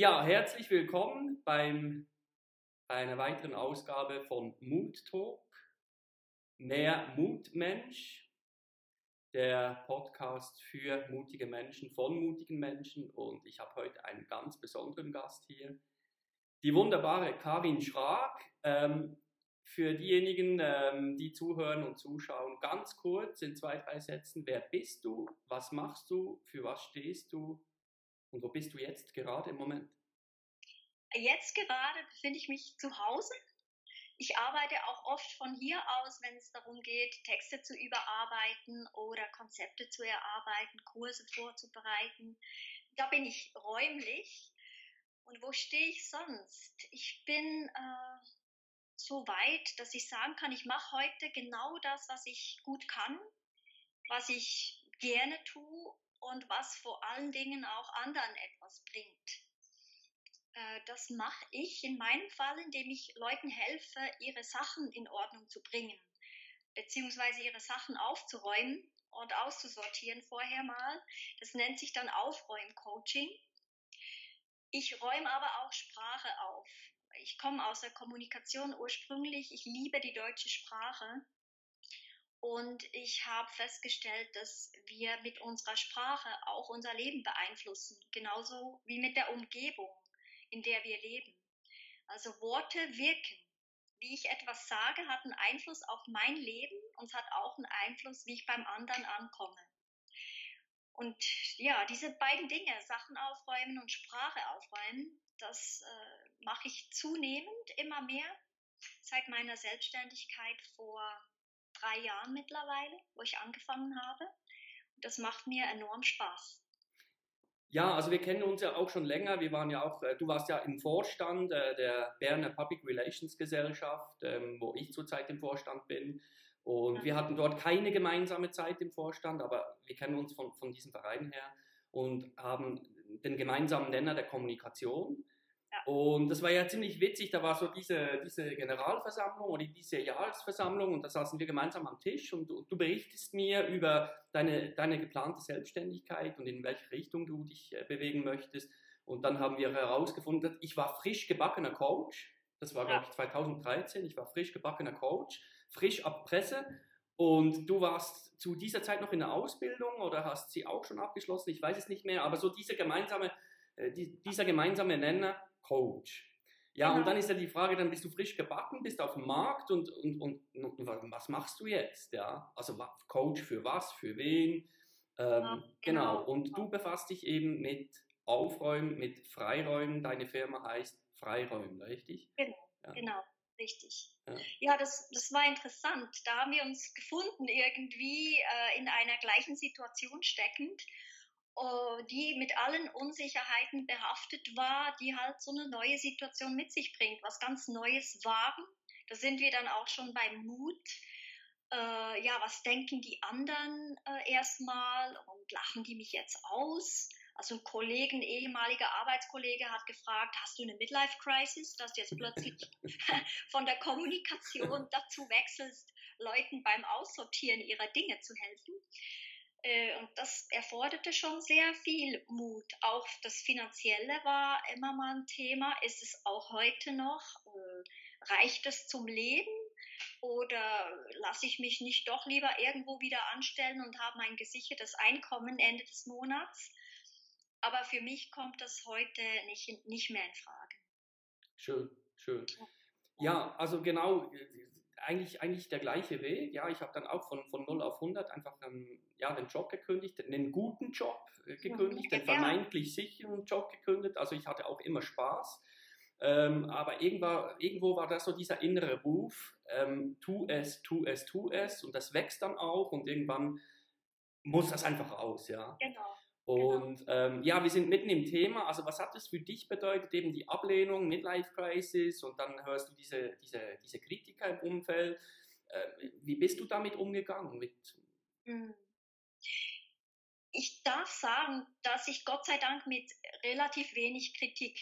Ja, herzlich willkommen beim, bei einer weiteren Ausgabe von Mood Talk. Mehr Mutmensch, der Podcast für mutige Menschen von mutigen Menschen. Und ich habe heute einen ganz besonderen Gast hier, die wunderbare Karin Schrag. Ähm, für diejenigen, ähm, die zuhören und zuschauen, ganz kurz in zwei, drei Sätzen, wer bist du, was machst du, für was stehst du und wo bist du jetzt gerade im Moment? Jetzt gerade befinde ich mich zu Hause. Ich arbeite auch oft von hier aus, wenn es darum geht, Texte zu überarbeiten oder Konzepte zu erarbeiten, Kurse vorzubereiten. Da bin ich räumlich. Und wo stehe ich sonst? Ich bin äh, so weit, dass ich sagen kann, ich mache heute genau das, was ich gut kann, was ich gerne tue und was vor allen Dingen auch anderen etwas bringt. Äh, das mache ich in meinem Fall, indem ich Leuten helfe, ihre Sachen in Ordnung zu bringen, beziehungsweise ihre Sachen aufzuräumen und auszusortieren vorher mal. Das nennt sich dann Aufräumcoaching. Ich räume aber auch Sprache auf. Ich komme aus der Kommunikation ursprünglich. Ich liebe die deutsche Sprache und ich habe festgestellt, dass wir mit unserer Sprache auch unser Leben beeinflussen, genauso wie mit der Umgebung, in der wir leben. Also Worte wirken. Wie ich etwas sage, hat einen Einfluss auf mein Leben und hat auch einen Einfluss, wie ich beim anderen ankomme. Und ja, diese beiden Dinge, Sachen aufräumen und Sprache aufräumen, das äh, mache ich zunehmend immer mehr seit meiner Selbstständigkeit vor drei Jahren mittlerweile, wo ich angefangen habe. Und das macht mir enorm Spaß. Ja, also wir kennen uns ja auch schon länger. Wir waren ja auch, äh, du warst ja im Vorstand äh, der Berner Public Relations Gesellschaft, ähm, wo ich zurzeit im Vorstand bin. Und wir hatten dort keine gemeinsame Zeit im Vorstand, aber wir kennen uns von, von diesem Verein her und haben den gemeinsamen Nenner der Kommunikation. Und das war ja ziemlich witzig, da war so diese, diese Generalversammlung oder diese Jahresversammlung und da saßen wir gemeinsam am Tisch und, und, du berichtest mir über deine, deine geplante Selbstständigkeit und in welche Richtung du dich äh, bewegen möchtest. Und dann haben wir herausgefunden, ich war frisch gebackener Coach, das war glaube ich 2013, ich war frisch gebackener Coach, frisch ab Presse. Und du warst zu dieser Zeit noch in der Ausbildung oder hast sie auch schon abgeschlossen, ich weiß es nicht mehr, aber so diese gemeinsame, äh, dieser gemeinsame Nenner, Coach. Ja, genau. und dann ist ja die Frage, dann bist du frisch gebacken, bist auf dem Markt und, und, und, und was machst du jetzt? Ja, also Coach für was, für wen? Ähm, ja, genau. genau. Und du befasst dich eben mit Aufräumen, mit Freiräumen. Deine Firma heißt Freiräumen, richtig? Genau, ja. genau, richtig. Ja, ja das, das war interessant. Da haben wir uns gefunden, irgendwie äh, in einer gleichen Situation steckend die mit allen Unsicherheiten behaftet war, die halt so eine neue Situation mit sich bringt, was ganz Neues wagen. Da sind wir dann auch schon beim Mut. Äh, ja, was denken die anderen äh, erstmal und lachen die mich jetzt aus? Also ein Kollege, ein ehemaliger Arbeitskollege hat gefragt, hast du eine Midlife-Crisis, dass du jetzt plötzlich von der Kommunikation dazu wechselst, Leuten beim Aussortieren ihrer Dinge zu helfen. Äh, und das erforderte schon sehr viel Mut. Auch das Finanzielle war immer mal ein Thema. Ist es auch heute noch? Äh, reicht es zum Leben? Oder lasse ich mich nicht doch lieber irgendwo wieder anstellen und habe mein gesichertes Einkommen Ende des Monats? Aber für mich kommt das heute nicht, nicht mehr in Frage. Schön, schön. Ja, also genau, eigentlich, eigentlich der gleiche Weg. Ja, ich habe dann auch von, von 0 auf 100 einfach ähm, ja, den Job gekündigt, einen guten Job äh, gekündigt, den vermeintlich sicheren Job gekündigt. Also ich hatte auch immer Spaß. Ähm, aber irgendwo, irgendwo war das so dieser innere Ruf, ähm, tu es, tu es, tu es. Und das wächst dann auch und irgendwann muss das einfach raus, ja. Genau. Genau. Und genau. ähm, ja, wir sind mitten im Thema. Also was hat das für dich bedeutet, eben die Ablehnung, Midlife Crisis und dann hörst du diese, diese, diese Kritiker im Umfeld. Äh, wie bist du damit umgegangen? Mit hm. ich darf sagen, dass ich Gott sei Dank mit relativ wenig Kritik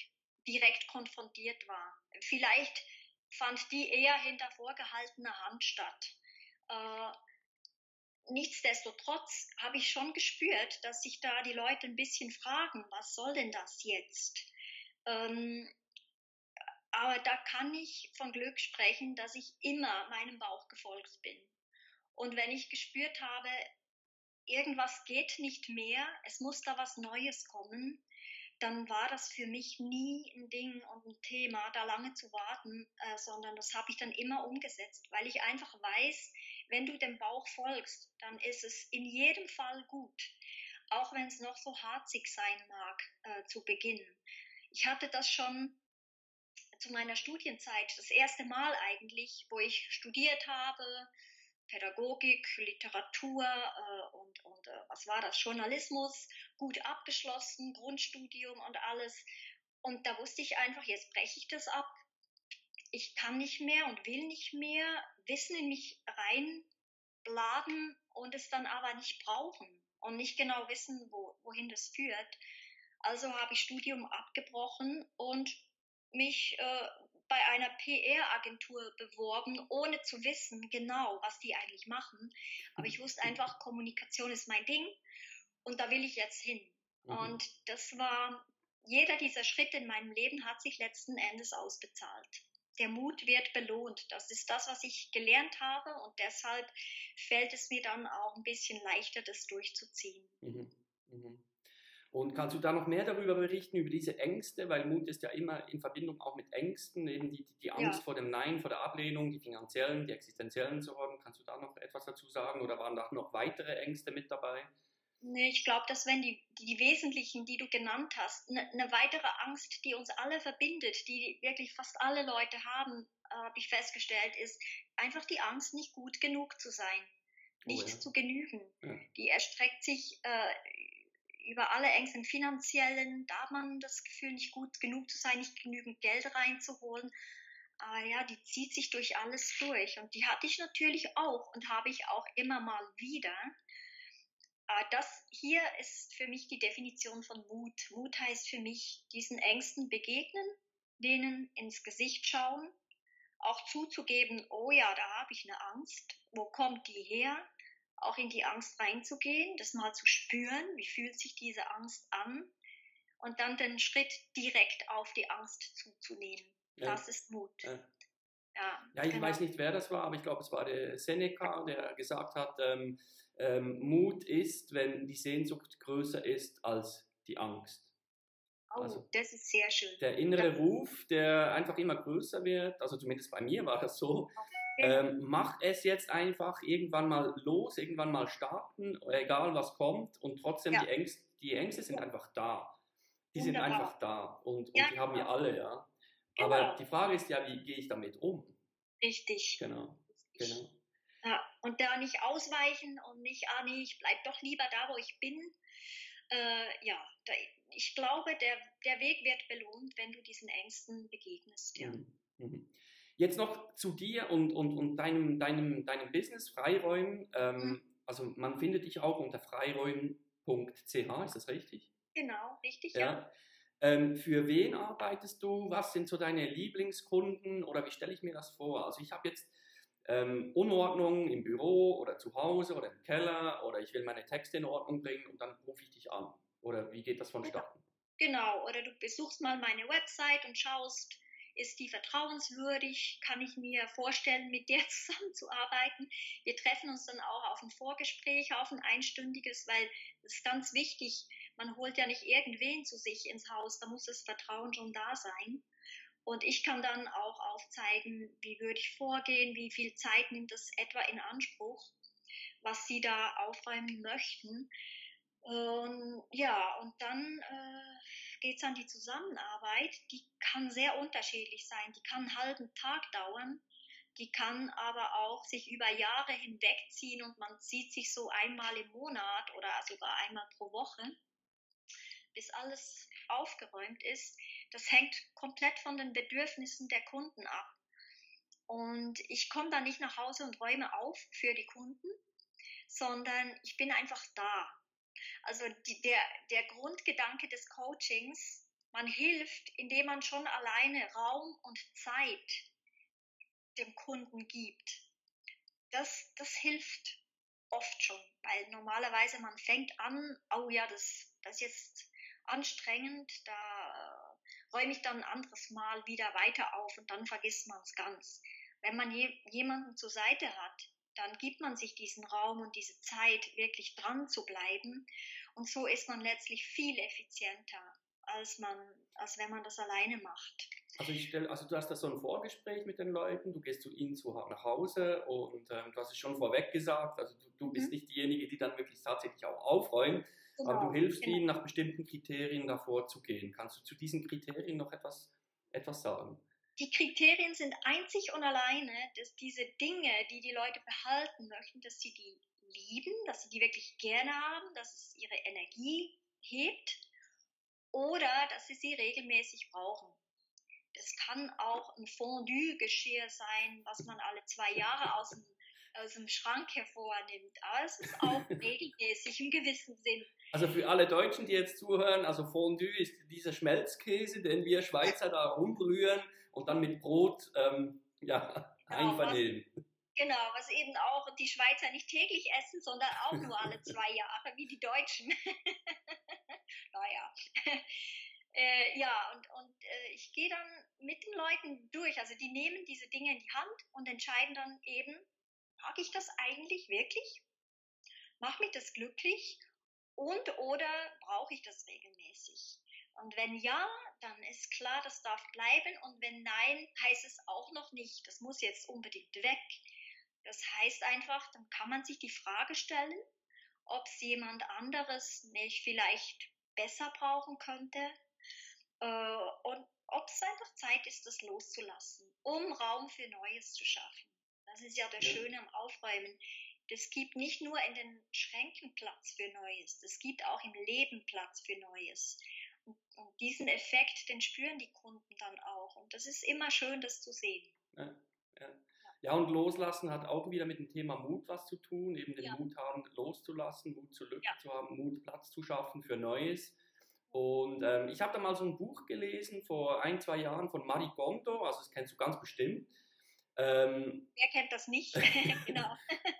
direkt konfrontiert war. Vielleicht fand die eher hinter vorgehaltener Hand statt. Äh, nichtsdestotrotz habe ich schon gespürt, dass sich da die Leute ein bisschen fragen, was soll denn das jetzt? Ähm, aber da kann ich von Glück sprechen, dass ich immer meinem Bauch gefolgt bin. Und wenn ich gespürt habe, irgendwas geht nicht mehr, es muss da was Neues kommen, dann war das für mich nie ein Ding und ein Thema, da lange zu warten, äh, sondern das habe ich dann immer umgesetzt, weil ich einfach weiß, wenn du dem Bauch folgst, dann ist es in jedem Fall gut, auch wenn es noch so harzig sein mag äh, zu Beginn. Ich hatte das schon zu meiner Studienzeit, das erste Mal eigentlich, wo ich studiert habe, Pädagogik, Literatur äh, und, und äh, was war das, Journalismus, gut abgeschlossen, Grundstudium und alles. Und da wusste ich einfach, jetzt breche ich das ab. Ich kann nicht mehr und will nicht mehr Wissen in mich reinladen und es dann aber nicht brauchen und nicht genau wissen, wo, wohin das führt. Also habe ich Studium abgebrochen und mich äh, bei einer PR-Agentur beworben, ohne zu wissen genau, was die eigentlich machen. Aber ich wusste einfach, Kommunikation ist mein Ding und da will ich jetzt hin. Mhm. Und das war, jeder dieser Schritte in meinem Leben hat sich letzten Endes ausbezahlt. Der Mut wird belohnt. Das ist das, was ich gelernt habe und deshalb fällt es mir dann auch ein bisschen leichter, das durchzuziehen. Mhm. Mhm. Und kannst du da noch mehr darüber berichten, über diese Ängste? Weil Mut ist ja immer in Verbindung auch mit Ängsten, eben die, die Angst ja. vor dem Nein, vor der Ablehnung, die finanziellen, die existenziellen Sorgen. Kannst du da noch etwas dazu sagen oder waren da noch weitere Ängste mit dabei? Nee, ich glaube, das wären die, die, wesentlichen, die du genannt hast. Eine ne weitere Angst, die uns alle verbindet, die wirklich fast alle Leute haben, äh, habe ich festgestellt, ist einfach die Angst, nicht gut genug zu sein, nicht oh ja. zu genügen. Ja. Die erstreckt sich äh, über alle Ängste finanziellen, da hat man das Gefühl, nicht gut genug zu sein, nicht genügend Geld reinzuholen. Aber ja, die zieht sich durch alles durch. Und die hatte ich natürlich auch und habe ich auch immer mal wieder. Das hier ist für mich die Definition von Mut. Mut heißt für mich, diesen Ängsten begegnen, denen ins Gesicht schauen, auch zuzugeben, oh ja, da habe ich eine Angst. Wo kommt die her? auch in die Angst reinzugehen, das mal zu spüren, wie fühlt sich diese Angst an und dann den Schritt direkt auf die Angst zuzunehmen. Ja. Das ist Mut. Ja. Ja, ja ich genau. weiß nicht, wer das war, aber ich glaube, es war der Seneca, der gesagt hat, ähm, ähm, Mut ist, wenn die Sehnsucht größer ist als die Angst. Oh, also das ist sehr schön. Der innere ja. Ruf, der einfach immer größer wird, also zumindest bei mir war das so, ähm, mach es jetzt einfach irgendwann mal los, irgendwann mal starten, egal was kommt und trotzdem ja. die, Ängste, die Ängste sind einfach da. Die sind einfach da und, und ja, die haben wir genau. alle, ja. Genau. Aber die Frage ist ja, wie gehe ich damit um? Richtig. Genau. genau. Ja, und da nicht ausweichen und nicht, ah nee, ich bleib doch lieber da, wo ich bin. Äh, ja, da, ich glaube, der, der Weg wird belohnt, wenn du diesen Ängsten begegnest. Ja. Mhm. Mhm. Jetzt noch zu dir und, und, und deinem, deinem, deinem Business, Freiräumen. Ähm, mhm. Also man findet dich auch unter freiräumen.ch, ist das richtig? Genau, richtig, ja. ja. Ähm, für wen arbeitest du? Was sind so deine Lieblingskunden oder wie stelle ich mir das vor? Also ich habe jetzt ähm, Unordnung im Büro oder zu Hause oder im Keller oder ich will meine Texte in Ordnung bringen und dann rufe ich dich an. Oder wie geht das vonstatten? Genau, oder du besuchst mal meine Website und schaust, ist die vertrauenswürdig? Kann ich mir vorstellen, mit der zusammenzuarbeiten? Wir treffen uns dann auch auf ein Vorgespräch, auf ein einstündiges, weil es ist ganz wichtig, man holt ja nicht irgendwen zu sich ins Haus, da muss das Vertrauen schon da sein. Und ich kann dann auch aufzeigen, wie würde ich vorgehen, wie viel Zeit nimmt es etwa in Anspruch, was Sie da aufräumen möchten. Und ja, und dann äh, geht es an die Zusammenarbeit. Die kann sehr unterschiedlich sein. Die kann einen halben Tag dauern. Die kann aber auch sich über Jahre hinwegziehen und man sieht sich so einmal im Monat oder sogar einmal pro Woche, bis alles aufgeräumt ist. Das hängt komplett von den Bedürfnissen der Kunden ab. Und ich komme da nicht nach Hause und räume auf für die Kunden, sondern ich bin einfach da. Also die, der, der Grundgedanke des Coachings, man hilft, indem man schon alleine Raum und Zeit dem Kunden gibt. Das, das hilft oft schon, weil normalerweise man fängt an, oh ja, das, das ist jetzt anstrengend, da räume ich dann ein anderes Mal wieder weiter auf und dann vergisst man es ganz. Wenn man je, jemanden zur Seite hat, dann gibt man sich diesen Raum und diese Zeit, wirklich dran zu bleiben. Und so ist man letztlich viel effizienter, als, man, als wenn man das alleine macht. Also, ich stell, also du hast da so ein Vorgespräch mit den Leuten, du gehst zu ihnen zu, nach Hause und ähm, du hast es schon vorweg gesagt, also du, du bist mhm. nicht diejenige, die dann wirklich tatsächlich auch aufräumt, genau, aber du genau, hilfst genau. ihnen nach bestimmten Kriterien davor zu gehen. Kannst du zu diesen Kriterien noch etwas, etwas sagen? Die Kriterien sind einzig und alleine, dass diese Dinge, die die Leute behalten möchten, dass sie die lieben, dass sie die wirklich gerne haben, dass es ihre Energie hebt oder dass sie sie regelmäßig brauchen. Das kann auch ein Fondue-Geschirr sein, was man alle zwei Jahre aus dem, aus dem Schrank hervornimmt. Aber es ist auch regelmäßig im gewissen Sinn. Also für alle Deutschen, die jetzt zuhören, also Fondue ist dieser Schmelzkäse, den wir Schweizer da rumrühren und dann mit Brot ähm, ja, genau, einvernehlen. Genau, was eben auch die Schweizer nicht täglich essen, sondern auch nur alle zwei Jahre, wie die Deutschen. naja. Äh, ja, und, und äh, ich gehe dann mit den Leuten durch. Also die nehmen diese Dinge in die Hand und entscheiden dann eben, mag ich das eigentlich wirklich? Macht mich das glücklich? Und oder brauche ich das regelmäßig? Und wenn ja, dann ist klar, das darf bleiben. Und wenn nein, heißt es auch noch nicht, das muss jetzt unbedingt weg. Das heißt einfach, dann kann man sich die Frage stellen, ob es jemand anderes nicht vielleicht besser brauchen könnte äh, und ob es einfach Zeit ist, das loszulassen, um Raum für Neues zu schaffen. Das ist ja das. Schöne am Aufräumen. Das gibt nicht nur in den Schränken Platz für Neues, das gibt auch im Leben Platz für Neues. Und, und, diesen Effekt, den spüren die Kunden dann auch. Und das ist immer schön, das zu sehen. Ja, ja. ja und loslassen hat auch wieder mit dem Thema Mut was zu tun, eben den ja. Mut haben, loszulassen, Mut zur Lücke zu haben, Mut, Platz zu schaffen für Neues. Und ähm, ich habe da mal so ein Buch gelesen vor ein, zwei Jahren von Marie Kondo, also das kennst du ganz bestimmt. Ähm, Wer kennt das nicht? genau.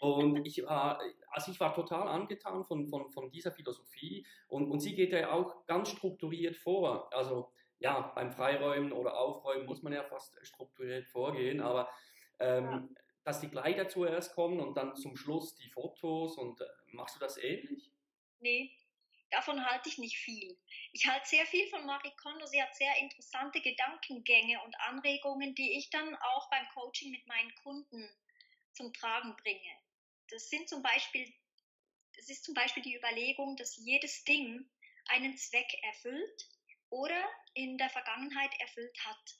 und ich war, also ich war total angetan von, von, von dieser Philosophie und, und sie geht ja auch ganz strukturiert vor. Also ja, beim Freiräumen oder Aufräumen muss man ja fast strukturiert vorgehen, aber ähm, ja. dass die Kleider zuerst kommen und dann zum Schluss die Fotos und äh, machst du das ähnlich? Nee, davon halte ich nicht viel. Ich halte sehr viel von Marie Kondo. Sie hat sehr interessante Gedankengänge und Anregungen, die ich dann auch beim Coaching mit meinen Kunden zum Tragen bringe. Das sind zum Beispiel, das ist zum Beispiel die Überlegung, dass jedes Ding einen Zweck erfüllt oder in der Vergangenheit erfüllt hat.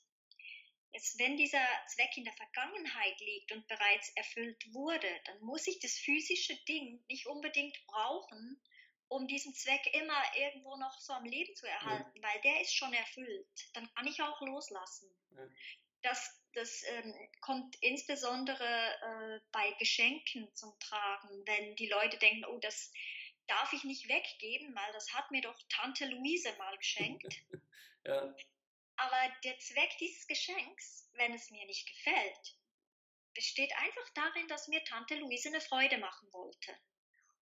Jetzt, wenn dieser Zweck in der Vergangenheit liegt und bereits erfüllt wurde, dann muss ich das physische Ding nicht unbedingt brauchen, um diesen Zweck immer irgendwo noch so am Leben zu erhalten, ja. weil der ist schon erfüllt. Dann kann ich auch loslassen. Ja. Das, das ähm, kommt insbesondere äh, bei Geschenken zum Tragen, wenn die Leute denken, oh, das darf ich nicht weggeben, weil das hat mir doch Tante Luise mal geschenkt. ja. Aber der Zweck dieses Geschenks, wenn es mir nicht gefällt, besteht einfach darin, dass mir Tante Luise eine Freude machen wollte.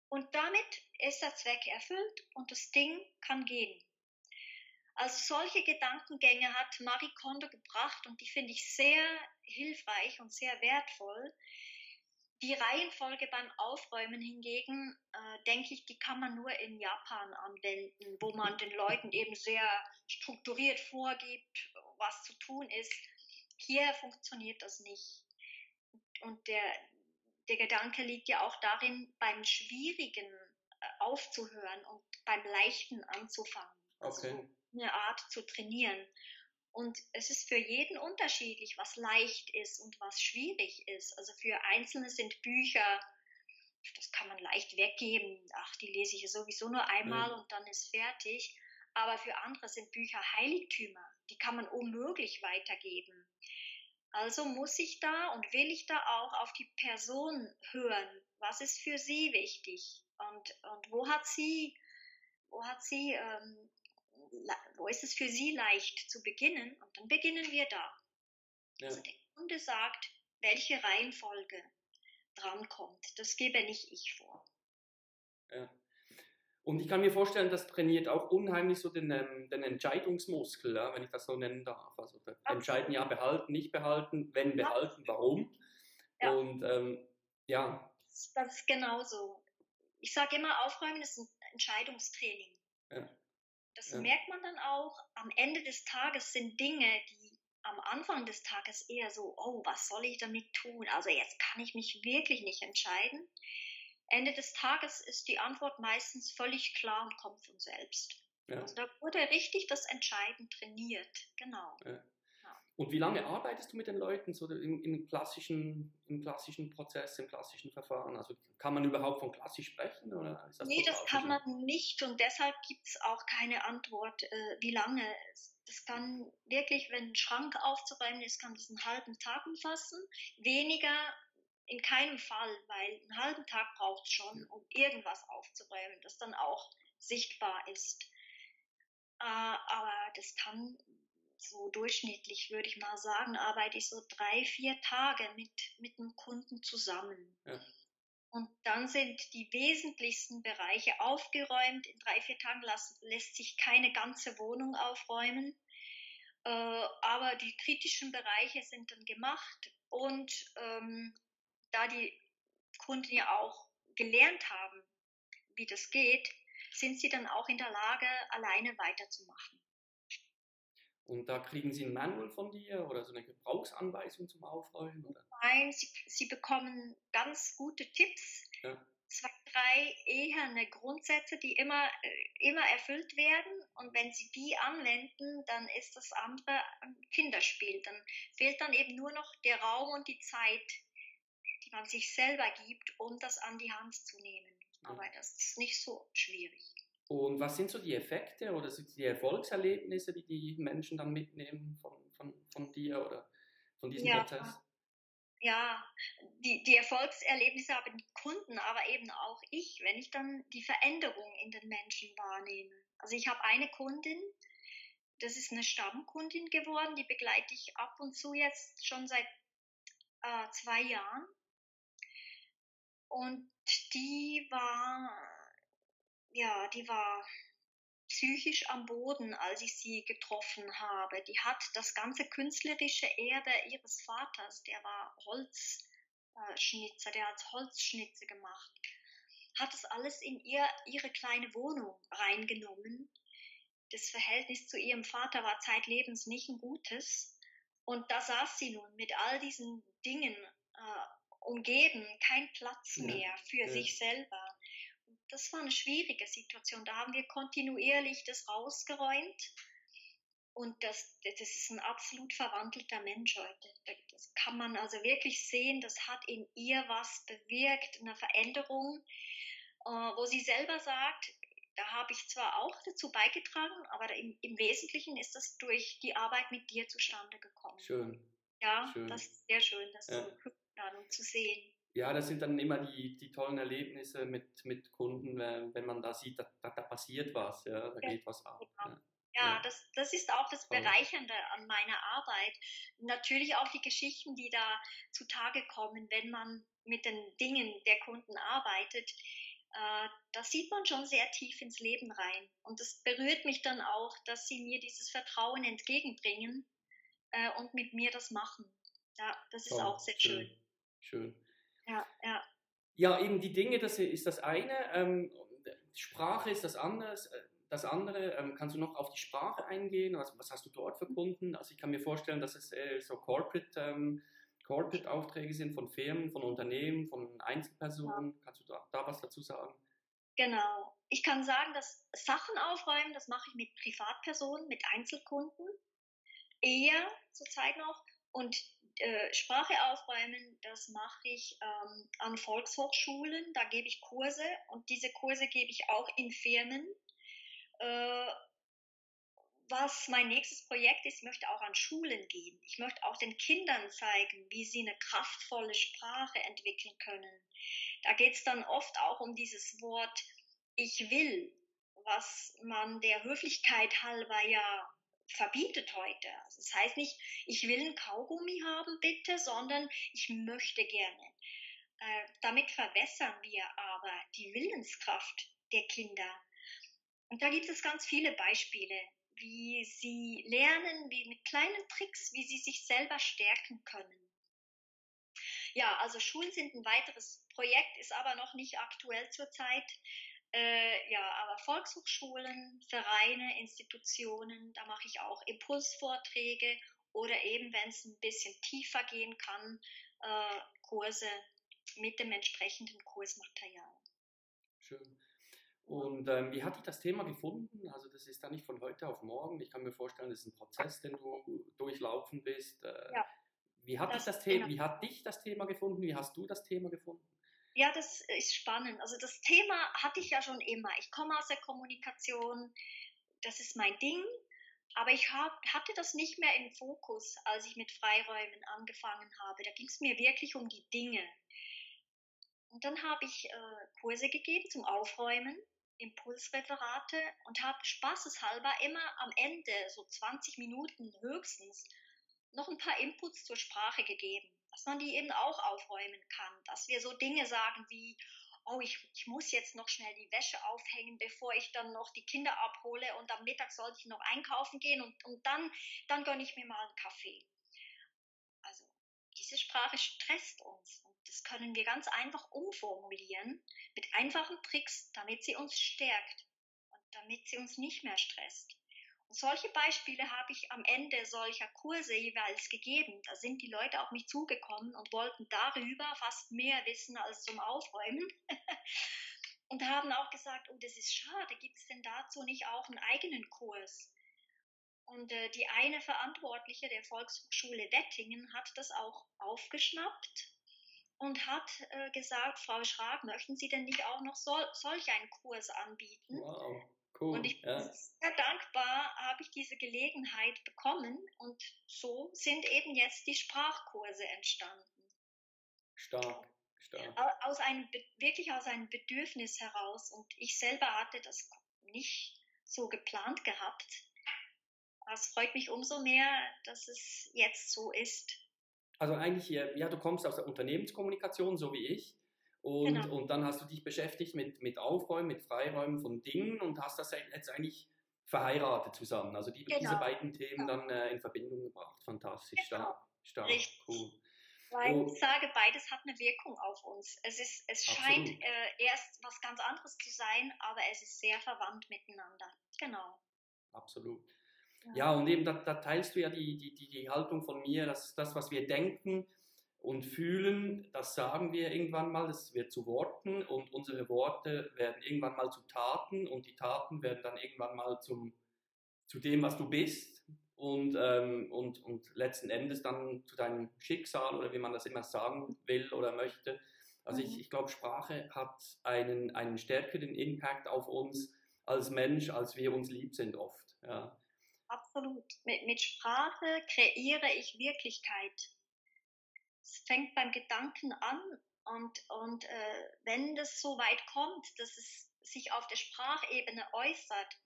Und damit ist der Zweck erfüllt und das Ding kann gehen. Also solche Gedankengänge hat Marie Kondo gebracht und die finde ich sehr hilfreich und sehr wertvoll. Die Reihenfolge beim Aufräumen hingegen, äh, denke ich, die kann man nur in Japan anwenden, wo man den Leuten eben sehr strukturiert vorgibt, was zu tun ist. Hier funktioniert das nicht. Und der, der Gedanke liegt ja auch darin, beim Schwierigen äh, aufzuhören und beim Leichten anzufangen. Also okay. Also eine Art zu trainieren. Und es ist für jeden unterschiedlich, was leicht ist und was schwierig ist. Also für Einzelne sind Bücher, das kann man leicht weggeben. Ach, die lese ich sowieso nur einmal mhm. und dann ist fertig. Aber für andere sind Bücher Heiligtümer. Die kann man unmöglich weitergeben. Also muss ich da und will ich da auch auf die Person hören. Was ist für sie wichtig? Und, und wo hat sie, wo hat sie, ähm, wo ist es für sie leicht zu beginnen? Und dann beginnen wir da. Ja. Also der Kunde sagt, welche Reihenfolge drankommt. Das gebe nicht ich vor. Ja. Und ich kann mir vorstellen, das trainiert auch unheimlich so den, ähm, den Entscheidungsmuskel, ja, wenn ich das so nennen darf. Also entscheiden, ja, behalten, nicht behalten, wenn behalten, warum. Ja. Und ähm, ja. Das ist genauso. Ich sage immer, Aufräumen ist ein Entscheidungstraining. Ja. Das ja. merkt man dann auch. Am Ende des Tages sind Dinge, die am Anfang des Tages eher so, oh, was soll ich damit tun? Also jetzt kann ich mich wirklich nicht entscheiden. Ende des Tages ist die Antwort meistens völlig klar und kommt von selbst. Ja. Also da wurde richtig das Entscheiden trainiert, genau. Ja. Und wie lange arbeitest du mit den Leuten so im, im, klassischen, im klassischen Prozess, im klassischen Verfahren? Also kann man überhaupt von klassisch sprechen? Oder ist das nee, das kann man nicht und deshalb gibt es auch keine Antwort, äh, wie lange. Das kann wirklich, wenn ein Schrank aufzuräumen ist, kann das einen halben Tag umfassen. Weniger in keinem Fall, weil einen halben Tag braucht es schon, um irgendwas aufzuräumen, das dann auch sichtbar ist. Äh, aber das kann so durchschnittlich, würde ich mal sagen, arbeite ich so drei, vier Tage mit, mit einem Kunden zusammen. Ja. Und dann sind die wesentlichsten Bereiche aufgeräumt. In drei, vier Tagen las, lässt sich keine ganze Wohnung aufräumen. Äh, aber die kritischen Bereiche sind dann gemacht. Und ähm, da die Kunden ja auch gelernt haben, wie das geht, sind sie dann auch in der Lage, alleine weiterzumachen. Und da kriegen Sie ein Manual von dir oder so eine Gebrauchsanweisung zum Aufräumen? Oder? Nein, Sie, Sie bekommen ganz gute Tipps. Ja. Zwei, drei eherne Grundsätze, die immer, äh, immer erfüllt werden. Und wenn Sie die anwenden, dann ist das andere ein Kinderspiel. Dann fehlt dann eben nur noch der Raum und die Zeit, die man sich selber gibt, um das an die Hand zu nehmen. Aber das ist nicht so schwierig. Und was sind so die Effekte oder sind die Erfolgserlebnisse, die die Menschen dann mitnehmen von, von, von dir oder von diesem ja. Prozess? Ja, die, die Erfolgserlebnisse haben die Kunden, aber eben auch ich, wenn ich dann die Veränderung in den Menschen wahrnehme. Also ich habe eine Kundin, das ist eine Stammkundin geworden, die begleite ich ab und zu jetzt schon seit äh, zwei Jahren. Und die war ja, die war psychisch am Boden, als ich sie getroffen habe. Die hat das ganze künstlerische Erbe ihres Vaters, der war Holzschnitzer, der hat Holzschnitze gemacht, hat das alles in ihr, ihre kleine Wohnung reingenommen. Das Verhältnis zu ihrem Vater war zeitlebens nicht ein gutes. Und da saß sie nun mit all diesen Dingen äh, umgeben, kein Platz mehr für ja. sich selber das war eine schwierige Situation. Da haben wir kontinuierlich das rausgeräumt. Und das, das ist ein absolut verwandelter Mensch heute. Das kann man also wirklich sehen, das hat in ihr was bewirkt, eine Veränderung, äh, wo sie selber sagt, da habe ich zwar auch dazu beigetragen, aber im, im, Wesentlichen ist das durch die Arbeit mit dir zustande gekommen. Schön. Ja, schön. das ist sehr schön, das ja. Zu, zu sehen ja, das sind dann immer die, die tollen Erlebnisse mit, mit Kunden, wenn man da sieht, da, da, da passiert was, ja, da ja, geht was ab. Genau. Ja. Ja, das, das ist auch das Bereichernde an meiner Arbeit. Natürlich auch die Geschichten, die da zutage kommen, wenn man mit den Dingen der Kunden arbeitet. Äh, da sieht man schon sehr tief ins Leben rein. Und es berührt mich dann auch, dass sie mir dieses Vertrauen entgegenbringen äh, und mit mir das machen. Ja, das ist Toll, auch sehr schön. Schön. Schön. Ja, ja. Ja, eben die Dinge, das ist das eine. Ähm, Sprache ist das andere. Äh, das andere, ähm, kannst du noch auf die Sprache eingehen? Also, was hast du dort für Kunden? Also ich kann mir vorstellen, dass es äh, so Corporate, ähm, Corporate-Aufträge sind von Firmen, von Unternehmen, von Einzelpersonen. Ja. Kannst du da, da was dazu sagen? Genau. Ich kann sagen, dass Sachen aufräumen, das mache ich mit Privatpersonen, mit Einzelkunden. Eher zurzeit noch. Und äh, Sprache aufräumen, das mache ich ähm, an Volkshochschulen, da gebe ich Kurse und diese Kurse gebe ich auch in Firmen. Äh, was mein nächstes Projekt ist, ich möchte auch an Schulen gehen. Ich möchte auch den Kindern zeigen, wie sie eine kraftvolle Sprache entwickeln können. Da geht es dann oft auch um dieses Wort ich will, was man der Höflichkeit halber ja verbietet heute. Also das heißt nicht, ich will ein Kaugummi haben, bitte, sondern ich möchte gerne. Äh, damit verwässern wir aber die Willenskraft der Kinder. Und da gibt es ganz viele Beispiele, wie sie lernen, wie mit kleinen Tricks, wie sie sich selber stärken können. Ja, also Schulen sind ein weiteres Projekt, ist aber noch nicht aktuell zurzeit. Äh, ja, aber Volkshochschulen, Vereine, Institutionen, da mache ich auch Impulsvorträge oder eben, wenn es ein bisschen tiefer gehen kann, äh, Kurse mit dem entsprechenden Kursmaterial. Schön. Und ähm, wie hat dich das Thema gefunden? Also das ist da nicht von heute auf morgen. Ich kann mir vorstellen, das ist ein Prozess, den du durchlaufen bist. Äh, ja. Wie hat, das, das Thema, wie hat dich das Thema gefunden? Wie hast du das Thema gefunden? Ja, das ist spannend. Also das Thema hatte ich ja schon immer. Ich komme aus der Kommunikation, das ist mein Ding, aber ich hab, hatte das nicht mehr im Fokus, als ich mit Freiräumen angefangen habe. Da ging es mir wirklich um die Dinge. Und dann habe ich äh, Kurse gegeben zum Aufräumen, Impulsreferate und habe spaßeshalber immer am Ende, so 20 Minuten höchstens, noch ein paar Inputs zur Sprache gegeben, dass man die eben auch aufräumen kann, dass wir so Dinge sagen wie, oh, ich, ich muss jetzt noch schnell die Wäsche aufhängen, bevor ich dann noch die Kinder abhole und am Mittag sollte ich noch einkaufen gehen und, und dann, dann gönne ich mir mal einen Kaffee. Also diese Sprache stresst uns und das können wir ganz einfach umformulieren mit einfachen Tricks, damit sie uns stärkt und damit sie uns nicht mehr stresst. Solche Beispiele habe ich am Ende solcher Kurse jeweils gegeben. Da sind die Leute auf mich zugekommen und wollten darüber fast mehr wissen als zum Aufräumen. und haben auch gesagt, oh, das ist schade, gibt es denn dazu nicht auch einen eigenen Kurs? Und äh, die eine Verantwortliche der Volkshochschule Wettingen hat das auch aufgeschnappt und hat äh, gesagt, Frau Schrag, möchten Sie denn nicht auch noch so, solch einen Kurs anbieten? Wow. Cool, und ich bin ja. sehr dankbar, habe ich diese Gelegenheit bekommen und so sind eben jetzt die Sprachkurse entstanden. Stark, stark. Aus einem, wirklich aus einem Bedürfnis heraus und ich selber hatte das nicht so geplant gehabt. Es freut mich umso mehr, dass es jetzt so ist. Also eigentlich, ja, du kommst aus der Unternehmenskommunikation, so wie ich. Und, genau. und dann hast du dich beschäftigt mit, mit Aufräumen, mit Freiräumen von Dingen und hast das jetzt eigentlich verheiratet zusammen. Also die, genau. diese beiden Themen genau. dann äh, in Verbindung gebracht. Fantastisch, genau. stark, stark, Richtig. cool. Weil oh. ich sage, beides hat eine Wirkung auf uns. Es, ist, es scheint äh, erst was ganz anderes zu sein, aber es ist sehr verwandt miteinander. Genau. Absolut. Ja, ja und eben da, da, teilst du ja die, die, die Haltung von mir, dass das, was wir denken, und fühlen, das sagen wir irgendwann mal, das wird zu Worten und unsere Worte werden irgendwann mal zu Taten und die Taten werden dann irgendwann mal zum, zu dem, was du bist und, ähm, und, und letzten Endes dann zu deinem Schicksal oder wie man das immer sagen will oder möchte. Also ich, mhm. ich glaube, Sprache hat einen, einen stärkeren Impact auf uns als Mensch, als wir uns lieb sind oft. Ja. Absolut. Mit, mit Sprache kreiere ich Wirklichkeit es fängt beim Gedanken an und, und äh, wenn das so weit kommt, dass es sich auf der Sprachebene äußert,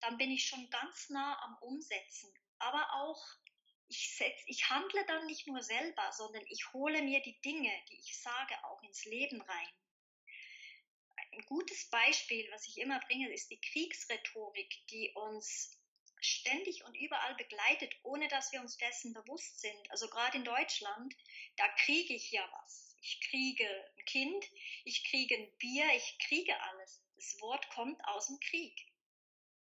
dann bin ich schon ganz nah am Umsetzen. Aber auch, ich, setz, ich handle dann nicht nur selber, sondern ich hole mir die Dinge, die ich sage, auch ins Leben rein. Ein gutes Beispiel, was ich immer bringe, ist die Kriegsrhetorik, die uns ständig und überall begleitet, ohne dass wir uns dessen bewusst sind. Also gerade in Deutschland, da kriege ich ja was. Ich kriege ein Kind, ich kriege ein Bier, ich kriege alles. Das Wort kommt aus dem Krieg.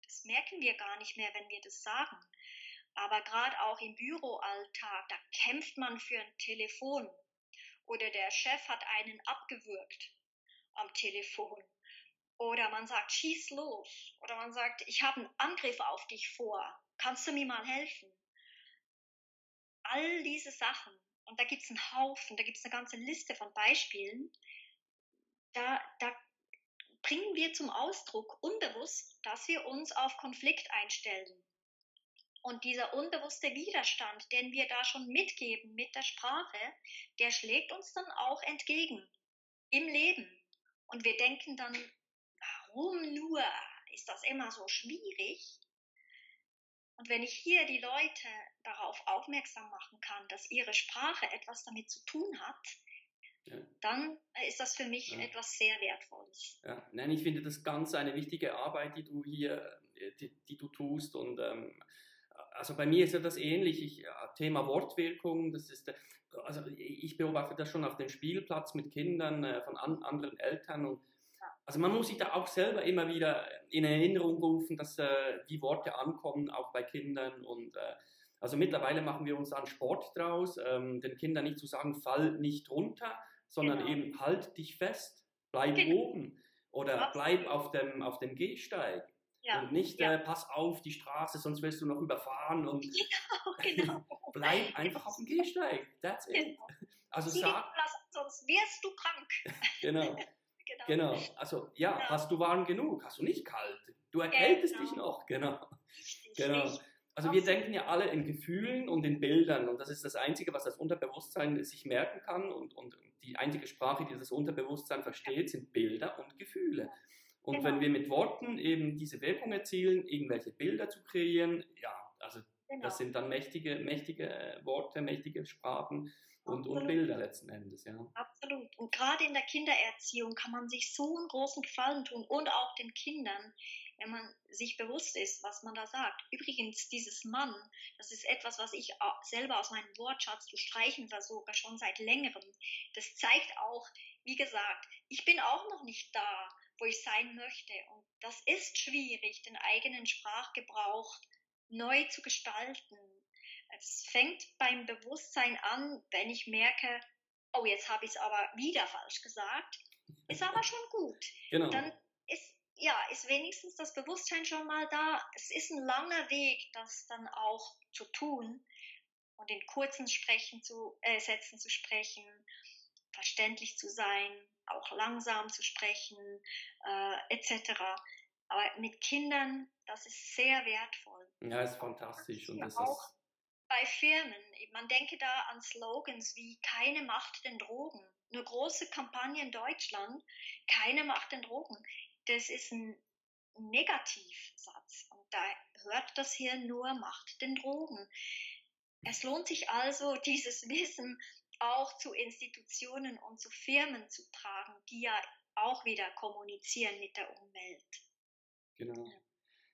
Das merken wir gar nicht mehr, wenn wir das sagen. Aber gerade auch im Büroalltag, da kämpft man für ein Telefon. Oder der Chef hat einen abgewürgt am Telefon. Oder man sagt, schieß los. Oder man sagt, ich habe einen Angriff auf dich vor. Kannst du mir mal helfen? All diese Sachen. Und da gibt es einen Haufen, da gibt es eine ganze Liste von Beispielen. Da, da bringen wir zum Ausdruck unbewusst, dass wir uns auf Konflikt einstellen. Und dieser unbewusste Widerstand, den wir da schon mitgeben mit der Sprache, der schlägt uns dann auch entgegen im Leben. Und wir denken dann, warum nur ist das immer so schwierig? Und wenn ich hier die Leute darauf aufmerksam machen kann, dass ihre Sprache etwas damit zu tun hat, ja. dann ist das für mich ja. etwas sehr Wertvolles. Ja, nein, ich finde das ganz eine wichtige Arbeit, die du hier, äh, die, die du tust und ähm, also bei mir ist ja das ähnlich. Ich, Thema Wortwirkung, das ist, also ich beobachte das schon auf dem Spielplatz mit Kindern äh, von an, anderen Eltern und also man muss sich da auch selber immer wieder in Erinnerung rufen, dass äh, die Worte ankommen, auch bei Kindern und äh, also mittlerweile machen wir uns einen Sport draus, ähm, den Kindern nicht zu sagen, fall nicht runter, sondern genau. eben halt dich fest, bleib genau. oben oder bleib auf dem, auf dem Gehsteig. Ja. Und nicht, ja. äh, pass auf die Straße, sonst wirst du noch überfahren und genau, genau. bleib einfach auf dem Gehsteig. That's it. Genau. Also sag, sonst wirst du krank. genau. genau. Genau. Also ja, genau. hast du warm genug? Hast du nicht kalt? Du erkältest genau. dich noch. Genau. Richtig, genau. Richtig. Also wir denken ja alle in Gefühlen und in Bildern und das ist das Einzige, was das Unterbewusstsein sich merken kann und, und die einzige Sprache, die das Unterbewusstsein versteht, sind Bilder und Gefühle. Und genau. wenn wir mit Worten eben diese Wirkung erzielen, irgendwelche Bilder zu kreieren, ja, also genau. das sind dann mächtige, mächtige Worte, mächtige Sprachen und, und, Bilder letzten Endes, ja. Absolut. Und gerade in der Kindererziehung kann man sich so einen großen Gefallen tun und auch den Kindern, wenn man sich bewusst ist, was man da sagt. Übrigens, dieses Mann, das ist etwas, was ich selber aus meinem Wortschatz zu streichen versuche, schon seit längerem. Das zeigt auch, wie gesagt, ich bin auch noch nicht da wo ich sein möchte. Und das ist schwierig, den eigenen Sprachgebrauch neu zu gestalten. Es fängt beim Bewusstsein an, wenn ich merke, oh, jetzt habe ich es aber wieder falsch gesagt. Ist aber schon gut. Genau. Dann ist, ja, ist wenigstens das Bewusstsein schon mal da. Es ist ein langer Weg, das dann auch zu tun und in kurzen Sprechen zu, äh, Sätzen zu sprechen, verständlich zu sein, auch langsam zu sprechen, äh, etc. Aber mit Kindern, das ist sehr wertvoll. Ja, ist fantastisch. Und das auch ist bei Firmen, man denke da an Slogans wie keine Macht den Drogen. Eine große Kampagne in Deutschland, keine Macht den Drogen. Das ist ein Negativsatz. Und da hört das hier nur Macht den Drogen. Es lohnt sich also, dieses Wissen auch zu Institutionen und zu Firmen zu tragen, die ja auch wieder kommunizieren mit der Umwelt. Genau.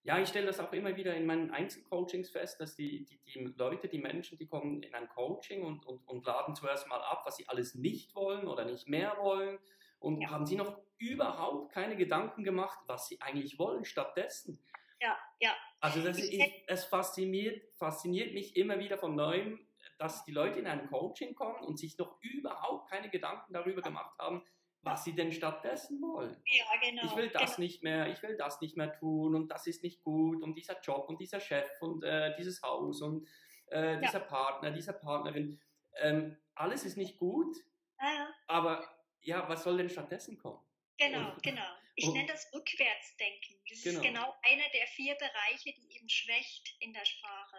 Ja, ich stelle das auch immer wieder in meinen Einzelcoachings fest, dass die, die, die Leute, die Menschen, die kommen in ein Coaching und, und, und laden zuerst mal ab, was sie alles nicht wollen oder nicht mehr wollen und ja. haben sie noch überhaupt keine Gedanken gemacht, was sie eigentlich wollen stattdessen. Ja, ja. Also das ist, es fasziniert, fasziniert mich immer wieder von neuem, dass die Leute in ein Coaching kommen und sich noch überhaupt keine Gedanken darüber gemacht haben, was sie denn stattdessen wollen. Ja, genau. Ich will das genau. nicht mehr, ich will das nicht mehr tun und das ist nicht gut und dieser Job und dieser Chef und äh, dieses Haus und äh, dieser ja. Partner, dieser Partnerin. Ähm, alles ist nicht gut, ja. aber ja, was soll denn stattdessen kommen? Genau, und, genau. Ich und, nenne das Rückwärtsdenken. Das genau. ist genau einer der vier Bereiche, die eben schwächt in der Sprache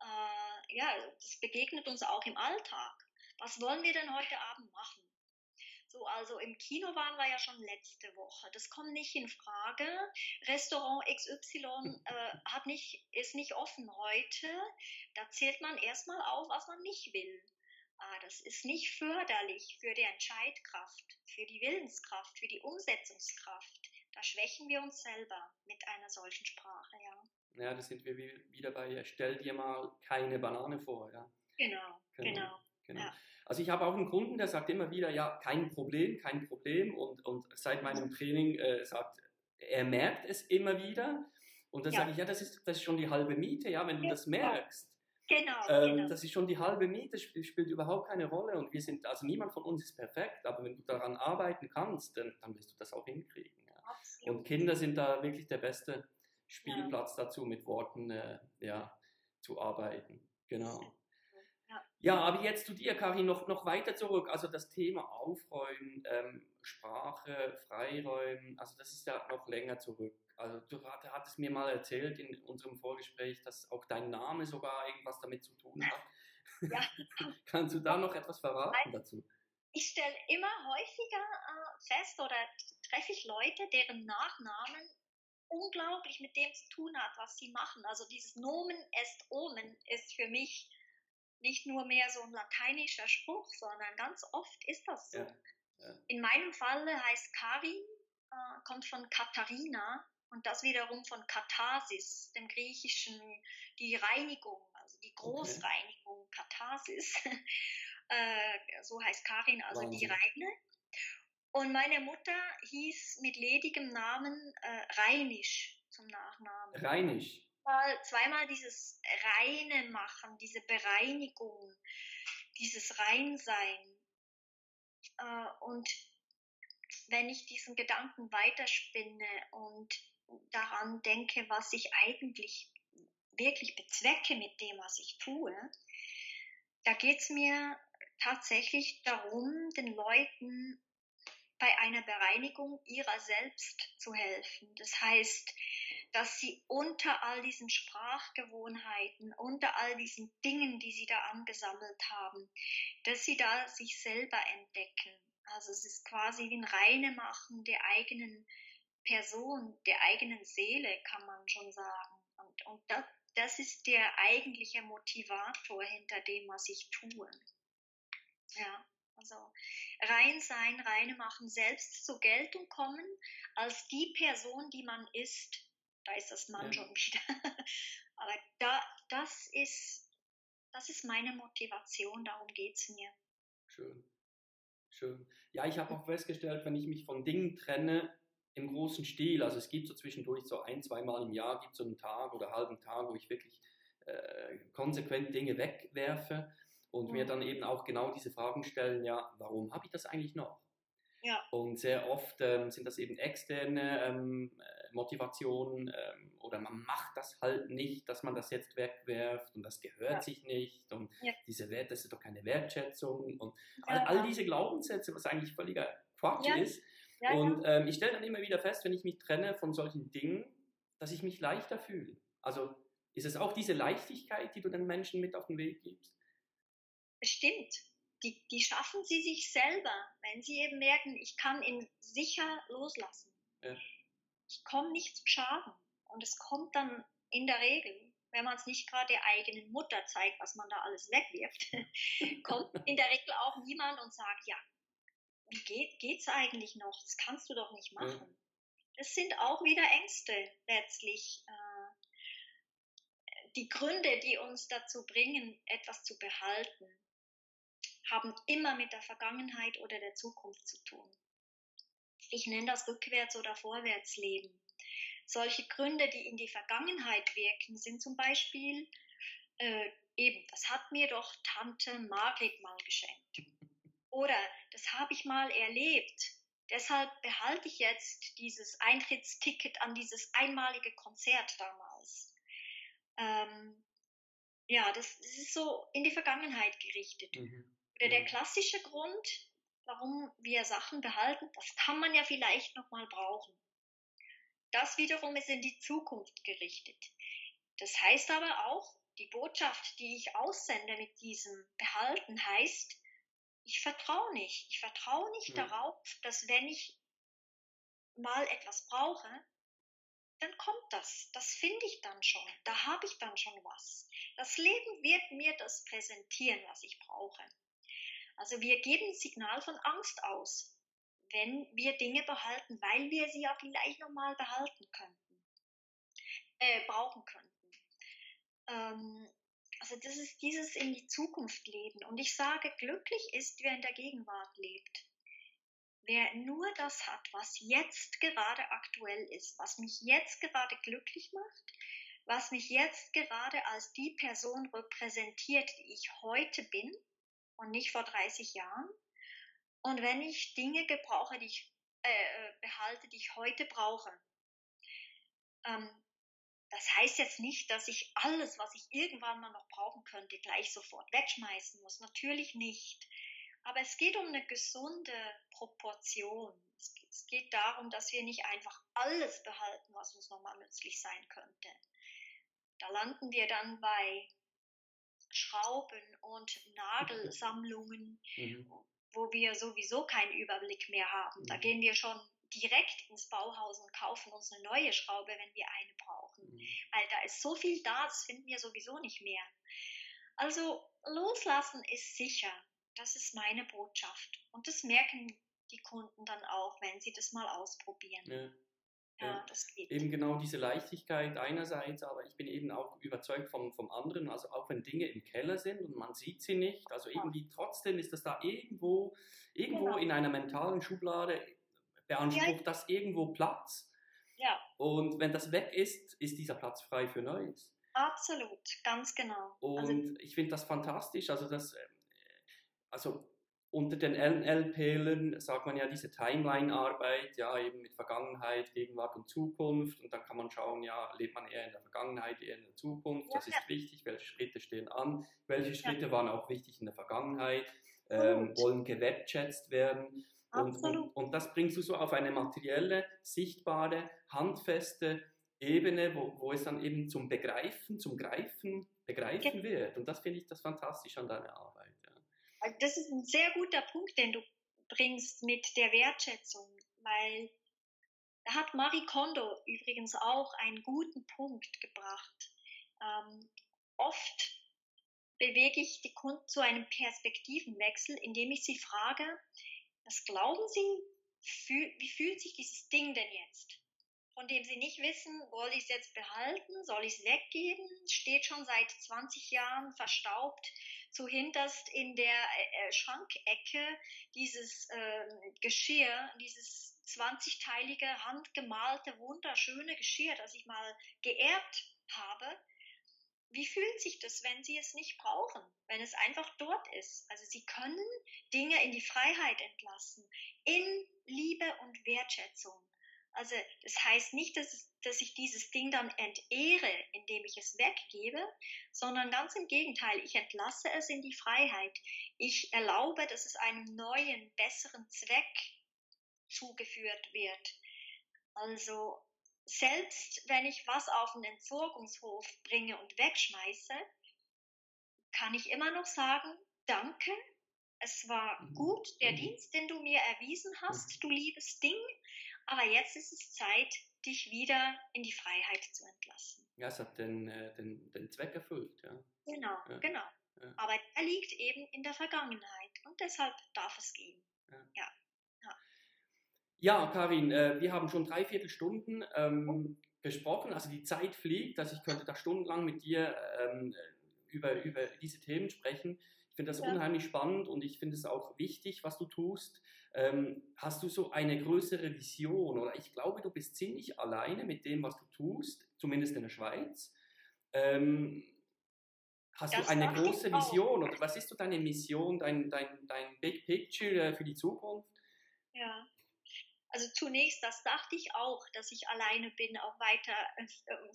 äh, ja, das begegnet uns auch im Alltag. Was wollen wir denn heute Abend machen? So, also im Kino waren wir ja schon letzte Woche. Das kommt nicht in Frage. Restaurant XY äh, hat nicht, ist nicht offen heute. Da zählt man erstmal auf, was man nicht will. Ah, das ist nicht förderlich für die Entscheidkraft, für die Willenskraft, für die Umsetzungskraft. Da schwächen wir uns selber mit einer solchen Sprache, ja. Ja, da sind wir wieder bei, stell dir mal keine Banane vor. Ja. Genau, genau. genau. Genau. Ja. Also ich habe auch einen Kunden, der sagt immer wieder, ja, kein Problem, kein Problem. Und, und seit meinem Training äh, sagt, er merkt es immer wieder. Und dann ja. sage ich, ja, das ist, das ist schon die halbe Miete, ja, wenn du ja. das merkst. Genau, ähm, genau. Das ist schon die halbe Miete, spielt, spielt überhaupt keine Rolle. Und wir sind, also niemand von uns ist perfekt, aber wenn du daran arbeiten kannst, dann, dann wirst du das auch hinkriegen. Ja. Und Kinder sind da wirklich der beste Spielplatz dazu, mit Worten äh, ja, zu arbeiten. Genau. Ja. aber jetzt zu dir, Karin, noch, noch weiter zurück. Also das Thema Aufräumen, ähm, Sprache, Freiräumen, also das ist ja noch länger zurück. Also du hattest mir mal erzählt in unserem Vorgespräch, dass auch dein Name sogar irgendwas damit zu tun hat. Ja. Kannst du da noch etwas verraten dazu? Ich stelle immer häufiger äh, fest oder treffe ich Leute, deren Nachnamen unglaublich mit dem zu tun hat, was sie machen. Also dieses Nomen est Omen ist für mich nicht nur mehr so ein lateinischer Spruch, sondern ganz oft ist das so. Ja, ja. In meinem Falle heißt Karin, äh, kommt von Katharina und das wiederum von Katharsis, dem Griechischen, die Reinigung, also die Großreinigung, okay. Katharsis. äh, so heißt Karin, also Wahnsinn. die Reine. Und meine Mutter hieß mit ledigem Namen äh, Reinisch zum Nachnamen. Reinisch. Zweimal, zweimal dieses Reine machen, diese Bereinigung, dieses Reinsein. Äh, und wenn ich diesen Gedanken weiterspinne und daran denke, was ich eigentlich wirklich bezwecke mit dem, was ich tue, da geht es mir tatsächlich darum, den Leuten bei einer Bereinigung ihrer selbst zu helfen. Das heißt, dass sie unter all diesen Sprachgewohnheiten, unter all diesen Dingen, die sie da angesammelt haben, dass sie da sich selber entdecken. Also es ist quasi wie ein Reinemachen der eigenen Person, der eigenen Seele, kann man schon sagen. Und, und das, das ist der eigentliche Motivator hinter dem, was ich tue. Ja. Also rein sein, reine machen, selbst zur Geltung kommen als die Person, die man ist. Da ist das Mann ja. schon wieder. Aber da, das ist, das ist meine Motivation, darum geht es mir. Schön. Schön. Ja, ich habe auch festgestellt, wenn ich mich von Dingen trenne, im großen Stil, also es gibt so zwischendurch so ein, zweimal im Jahr, gibt so einen Tag oder einen halben Tag, wo ich wirklich äh, konsequent Dinge wegwerfe und mhm. mir dann eben auch genau diese Fragen stellen, ja, warum habe ich das eigentlich noch? Ja. Und sehr oft ähm, sind das eben externe ähm, Motivationen ähm, oder man macht das halt nicht, dass man das jetzt wegwerft und das gehört ja. sich nicht und ja. diese Wert, das ist doch keine Wertschätzung und all, all diese Glaubenssätze, was eigentlich völliger Quatsch ist. und ähm, ich stelle dann immer wieder fest, wenn ich mich trenne von solchen Dingen, dass ich mich leichter fühle. Also ist es auch diese Leichtigkeit, die du den Menschen mit auf den Weg gibst? Stimmt. Die, die schaffen sie sich selber, wenn sie eben merken, ich kann ihn sicher loslassen. Ja. Ich komme nicht zu Schaden. Und es kommt dann in der Regel, wenn man es nicht gerade der eigenen Mutter zeigt, was man da alles wegwirft, kommt in der Regel auch niemand und sagt, ja, wie geht, geht's eigentlich noch? Das kannst du doch nicht machen. Das sind auch wieder Ängste letztlich. Äh, die Gründe, die uns dazu bringen, etwas zu behalten haben immer mit der Vergangenheit oder der Zukunft zu tun. Ich nenne das Rückwärts- oder Vorwärtsleben. Solche Gründe, die in die Vergangenheit wirken, sind zum Beispiel äh, eben, das hat mir doch Tante Margret mal geschenkt. Oder das habe ich mal erlebt. Deshalb behalte ich jetzt dieses Eintrittsticket an dieses einmalige Konzert damals. Ähm, ja, das, das, ist so in die Vergangenheit gerichtet. Mhm. Oder der mhm. klassische Grund, warum wir Sachen behalten, das kann man ja vielleicht nochmal brauchen. Das wiederum ist in die Zukunft gerichtet. Das heißt aber auch, die Botschaft, die ich aussende mit diesem Behalten, heißt, ich vertraue nicht. Ich vertraue nicht ja. darauf, dass wenn ich mal etwas brauche, dann kommt das. Das finde ich dann schon. Da habe ich dann schon was. Das Leben wird mir das präsentieren, was ich brauche. Also wir geben Signal von Angst aus, wenn wir Dinge behalten, weil wir sie ja vielleicht nochmal behalten könnten, äh, brauchen könnten. Ähm, also das ist dieses in die Zukunft leben. Und ich sage, glücklich ist, wer in der Gegenwart lebt. Wer nur das hat, was jetzt gerade aktuell ist, was mich jetzt gerade glücklich macht, was mich jetzt gerade als die Person repräsentiert, die ich heute bin, und nicht vor 30 Jahren. Und wenn ich Dinge gebrauche, die ich äh, äh, behalte, die ich heute brauche, ähm, das heißt jetzt nicht, dass ich alles, was ich irgendwann mal noch brauchen könnte, gleich sofort wegschmeißen muss. Natürlich nicht. Aber es geht um eine gesunde Proportion. Es geht darum, dass wir nicht einfach alles behalten, was uns nochmal nützlich sein könnte. Da landen wir dann bei Schrauben und Nagelsammlungen, mhm. wo wir sowieso keinen Überblick mehr haben. Da mhm. gehen wir schon direkt ins Bauhaus und kaufen uns eine neue Schraube, wenn wir eine brauchen. Mhm. Weil da ist so viel da, das finden wir sowieso nicht mehr. Also loslassen ist sicher. Das ist meine Botschaft. Und das merken die Kunden dann auch, wenn sie das mal ausprobieren. Ja. Ja, das geht. Eben genau diese Leichtigkeit einerseits, aber ich bin eben auch überzeugt vom, vom anderen, also auch wenn Dinge im Keller sind und man sieht sie nicht, also irgendwie trotzdem ist das da irgendwo, irgendwo genau. in einer mentalen Schublade, beansprucht ja. das irgendwo Platz. Ja. Und wenn das weg ist, ist dieser Platz frei für Neues. Absolut, ganz genau. Und also, ich finde das fantastisch, also das, äh, also unter den NLPlern sagt man ja diese Timeline-Arbeit, ja eben mit Vergangenheit, Gegenwart und Zukunft. Und dann kann man schauen, ja, lebt man eher in der Vergangenheit, eher in der Zukunft, ja, das ist ja. wichtig, welche Schritte stehen an, welche Schritte ja. waren auch wichtig in der Vergangenheit, ähm, wollen gewertschätzt werden? Und, und, und, das bringst du so auf eine materielle, sichtbare, handfeste Ebene, wo, wo es dann eben zum Begreifen, zum Greifen, begreifen wird. Und das finde ich das fantastisch an deiner Arbeit. Das ist ein sehr guter Punkt, den du bringst mit der Wertschätzung, weil da hat Marie Kondo übrigens auch einen guten Punkt gebracht. Ähm, oft bewege ich die Kunden zu einem Perspektivenwechsel, indem ich sie frage, was glauben Sie, wie fühlt sich dieses Ding denn jetzt? Von dem Sie nicht wissen, soll ich es jetzt behalten, soll ich es weggeben, steht schon seit 20 Jahren verstaubt zuhinterst in der äh, äh, Schrankecke dieses äh, Geschirr, dieses 20-teilige, handgemalte, wunderschöne Geschirr, das ich mal geerbt habe. Wie fühlt sich das, wenn Sie es nicht brauchen, wenn es einfach dort ist? Also Sie können Dinge in die Freiheit entlassen, in Liebe und Wertschätzung. Also das heißt nicht, dass, dass ich dieses Ding dann entehre, indem ich es weggebe, sondern ganz im Gegenteil, ich entlasse es in die Freiheit. Ich erlaube, dass es einem neuen, besseren Zweck zugeführt wird. Also selbst wenn ich was auf den Entsorgungshof bringe und wegschmeiße, kann ich immer noch sagen, danke, es war gut, der. Dienst, den du mir erwiesen hast, du liebes Ding, aber jetzt ist es Zeit, dich wieder in die Freiheit zu entlassen. Ja, es hat den, äh, den, den Zweck erfüllt, ja. Genau, ja. genau. Ja. Aber er liegt eben in der Vergangenheit und deshalb darf es gehen. Ja. ja. Ja, Karin, äh, wir haben schon drei Viertelstunden ähm, gesprochen, also die Zeit fliegt, also ich könnte da stundenlang mit dir ähm, über, über diese Themen sprechen. Ich finde das unheimlich spannend und ich finde es auch wichtig, was du tust. Ähm, hast du so eine größere Vision oder ich glaube, du bist ziemlich alleine mit dem, was du tust, zumindest in der Schweiz. Ähm, hast das du eine große Vision oder was ist so deine Mission, dein, dein, dein Big Picture äh, für die Zukunft? Ja, also zunächst, das dachte ich auch, dass ich alleine bin, auch weiter äh,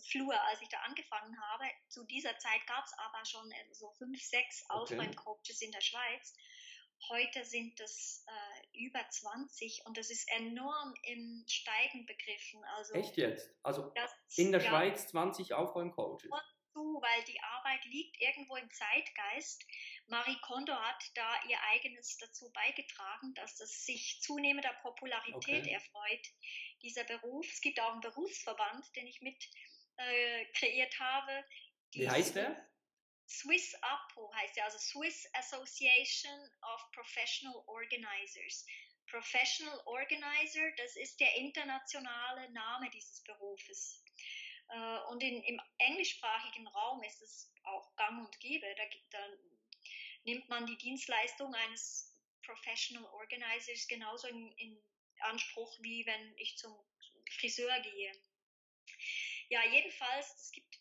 Flur, als ich da angefangen habe. Zu dieser Zeit gab es aber schon äh, so fünf, sechs okay. Aufräumcoaches in der Schweiz. Heute sind es äh, über 20 und das ist enorm im Steigen begriffen. Also, Echt jetzt? Also das, in der ja, Schweiz 20 Aufräumcoaches? Zu, weil die Arbeit liegt irgendwo im Zeitgeist. Marie Kondo hat da ihr eigenes dazu beigetragen, dass es sich zunehmender Popularität okay. erfreut, dieser Beruf. Es gibt auch einen Berufsverband, den ich mit äh, kreiert habe. Wie heißt der? Swiss APO heißt ja, also Swiss Association of Professional Organizers. Professional Organizer, das ist der internationale Name dieses Berufes. Äh, und in, im englischsprachigen Raum ist es auch gang und gäbe. Da, da nimmt man die Dienstleistung eines Professional Organizers genauso in, in Anspruch, wie wenn ich zum Friseur gehe. Ja, jedenfalls, es gibt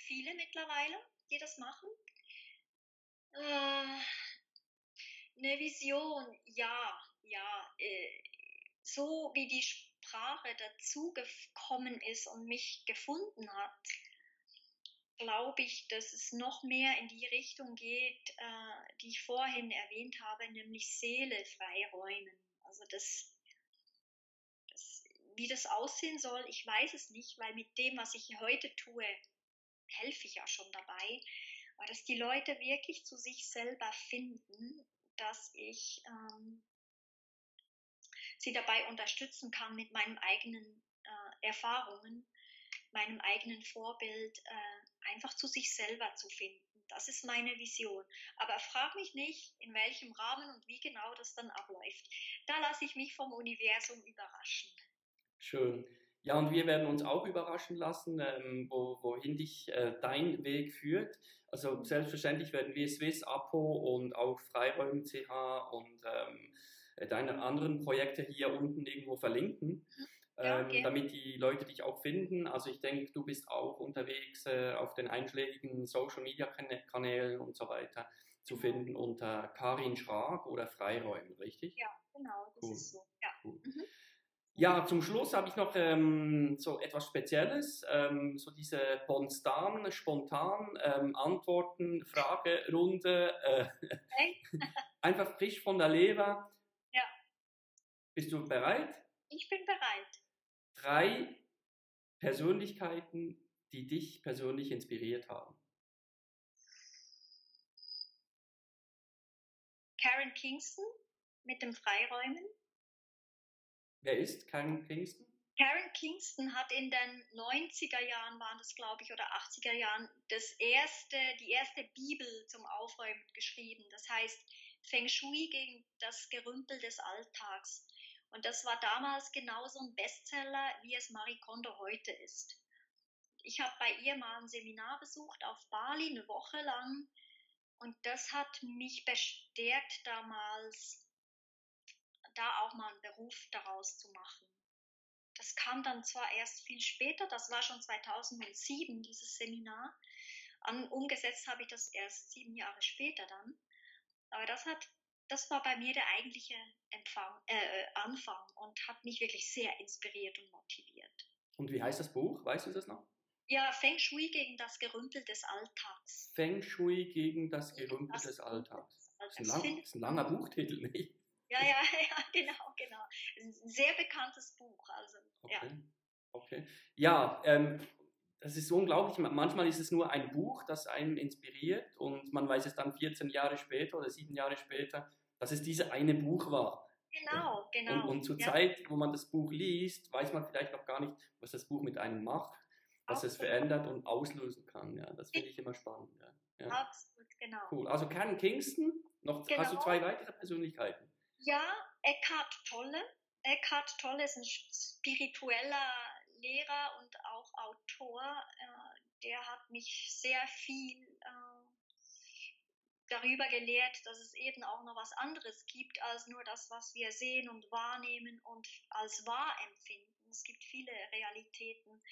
viele mittlerweile, die das machen. Äh, eine Vision, ja, ja. Äh, so wie die Sprache dazugekommen ist und mich gefunden hat, glaube ich, dass es noch mehr in die Richtung geht, äh, die ich vorhin erwähnt habe, nämlich Seele freiräumen. Also das, das, wie das aussehen soll, ich weiß es nicht, weil mit dem, was ich heute tue, helfe ich ja schon dabei, aber dass die Leute wirklich zu sich selber finden, dass ich ähm, sie dabei unterstützen kann mit meinen eigenen äh, Erfahrungen, meinem eigenen Vorbild, äh, einfach zu sich selber zu finden. das ist meine Vision. Aber frag mich nicht, in welchem Rahmen und wie genau das dann abläuft. Da lasse ich mich vom Universum überraschen. Schön. Ja, und wir werden uns auch überraschen lassen, ähm, wo, wohin dich äh, dein Weg führt. Also selbstverständlich werden wir Swiss, Apo und auch Freiräumen CH und ähm, deine anderen Projekte hier unten irgendwo verlinken. Okay. ähm, damit die Leute dich auch finden. Also ich denke, du bist auch unterwegs äh, auf den einschlägigen Social Media Kanälen und so weiter zu genau. finden unter Karin Schrag oder Freiräumen, richtig? Ja, genau, das cool. ist so. Ja. Cool. Mhm. Ja, zum Schluss habe ich noch ähm, so etwas Spezielles, ähm, so diese spontan, spontan ähm, Antworten, Fragerunde, äh, hey. einfach frisch von der Leber. Ja. Bist du bereit? Ich bin bereit. Drei Persönlichkeiten, die dich persönlich inspiriert haben. Karen Kingston mit dem Freiräumen. Wer ist Karen Kingston? Karen Kingston hat in den 90er Jahren, waren das glaube ich, oder 80er Jahren, das erste, die erste Bibel zum Aufräumen geschrieben. Das heißt Feng Shui gegen das Gerümpel des Alltags. Und das war damals genauso ein Bestseller, wie es Marie Kondo heute ist. Ich habe bei ihr mal ein Seminar besucht auf Bali, eine Woche lang. Und das hat mich bestärkt damals, da auch mal einen Beruf daraus zu machen. Das kam dann zwar erst viel später, das war schon 2007, dieses Seminar. An, umgesetzt habe ich das erst sieben Jahre später dann. Aber das hat, das war bei mir der eigentliche Empfang, äh, Anfang und hat mich wirklich sehr inspiriert und motiviert. Und wie heißt das Buch? Weißt du das noch? Ja, Feng Shui gegen das Gerümpel des Alltags. Feng Shui gegen das Gerümpel das des Alltags. Das ist, ein, lang, ist ein langer Buchtitel, nicht? Ja, ja, ja, genau, genau. Ein sehr bekanntes Buch. Also, okay. Ja, okay. ja ähm, das ist unglaublich. Manchmal ist es nur ein Buch, das einen inspiriert und man weiß es dann 14 Jahre später oder 7 Jahre später, dass es dieses eine Buch war. Genau, genau. Und, und zur ja. Zeit, wo man das Buch liest, weiß man vielleicht noch gar nicht, was das Buch mit einem macht, was es verändert und auslösen kann. Ja, das finde ich immer spannend. Ja. Ja. Absolut, genau. Cool. Also Karen Kingston, noch genau. hast du zwei weitere Persönlichkeiten? Ja, Eckhart Tolle. Eckhart Tolle ist ein spiritueller Lehrer und auch Autor. Äh, der hat mich sehr viel äh, darüber gelehrt, dass es eben auch noch was anderes gibt als nur das, was wir sehen und wahrnehmen und als wahr empfinden. Es gibt viele Realitäten.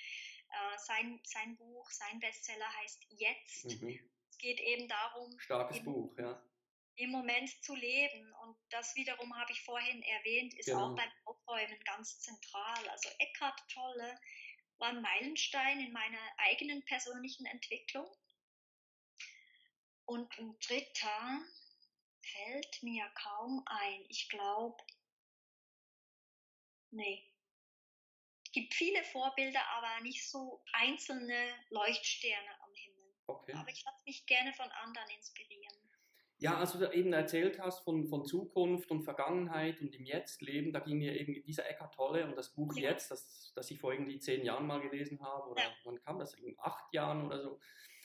Äh, sein, sein Buch, sein Bestseller heißt Jetzt. Mhm. Es geht eben darum. Starkes Buch, ja im Moment zu leben. Und das wiederum habe ich vorhin erwähnt, ist genau. auch beim Aufräumen ganz zentral. Also Eckhart Tolle war ein Meilenstein in meiner eigenen persönlichen Entwicklung. Und ein dritter fällt mir kaum ein. Ich glaube, nee. Es gibt viele Vorbilder, aber nicht so einzelne Leuchtsterne am Himmel. Okay. Aber ich lasse mich gerne von anderen inspirieren. Ja, also du eben erzählt hast von, von Zukunft und Vergangenheit und im Jetzt leben, da ging mir eben dieser Eckart Tolle und das Buch ja. Jetzt, das, das ich vor irgendwie zehn Jahren mal gelesen habe, oder ja. wann kam das? In acht Jahren oder so.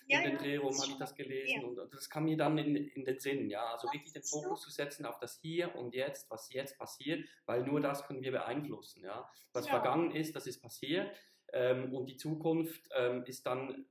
Ja, in den Dreh rum habe ich das gelesen ja. und das kam mir dann in, in den Sinn, ja, also wirklich den Fokus zu setzen auf das Hier und Jetzt, was jetzt passiert, weil nur das können wir beeinflussen, ja. Was vergangen ist, das ist passiert ähm, und die Zukunft ähm, ist dann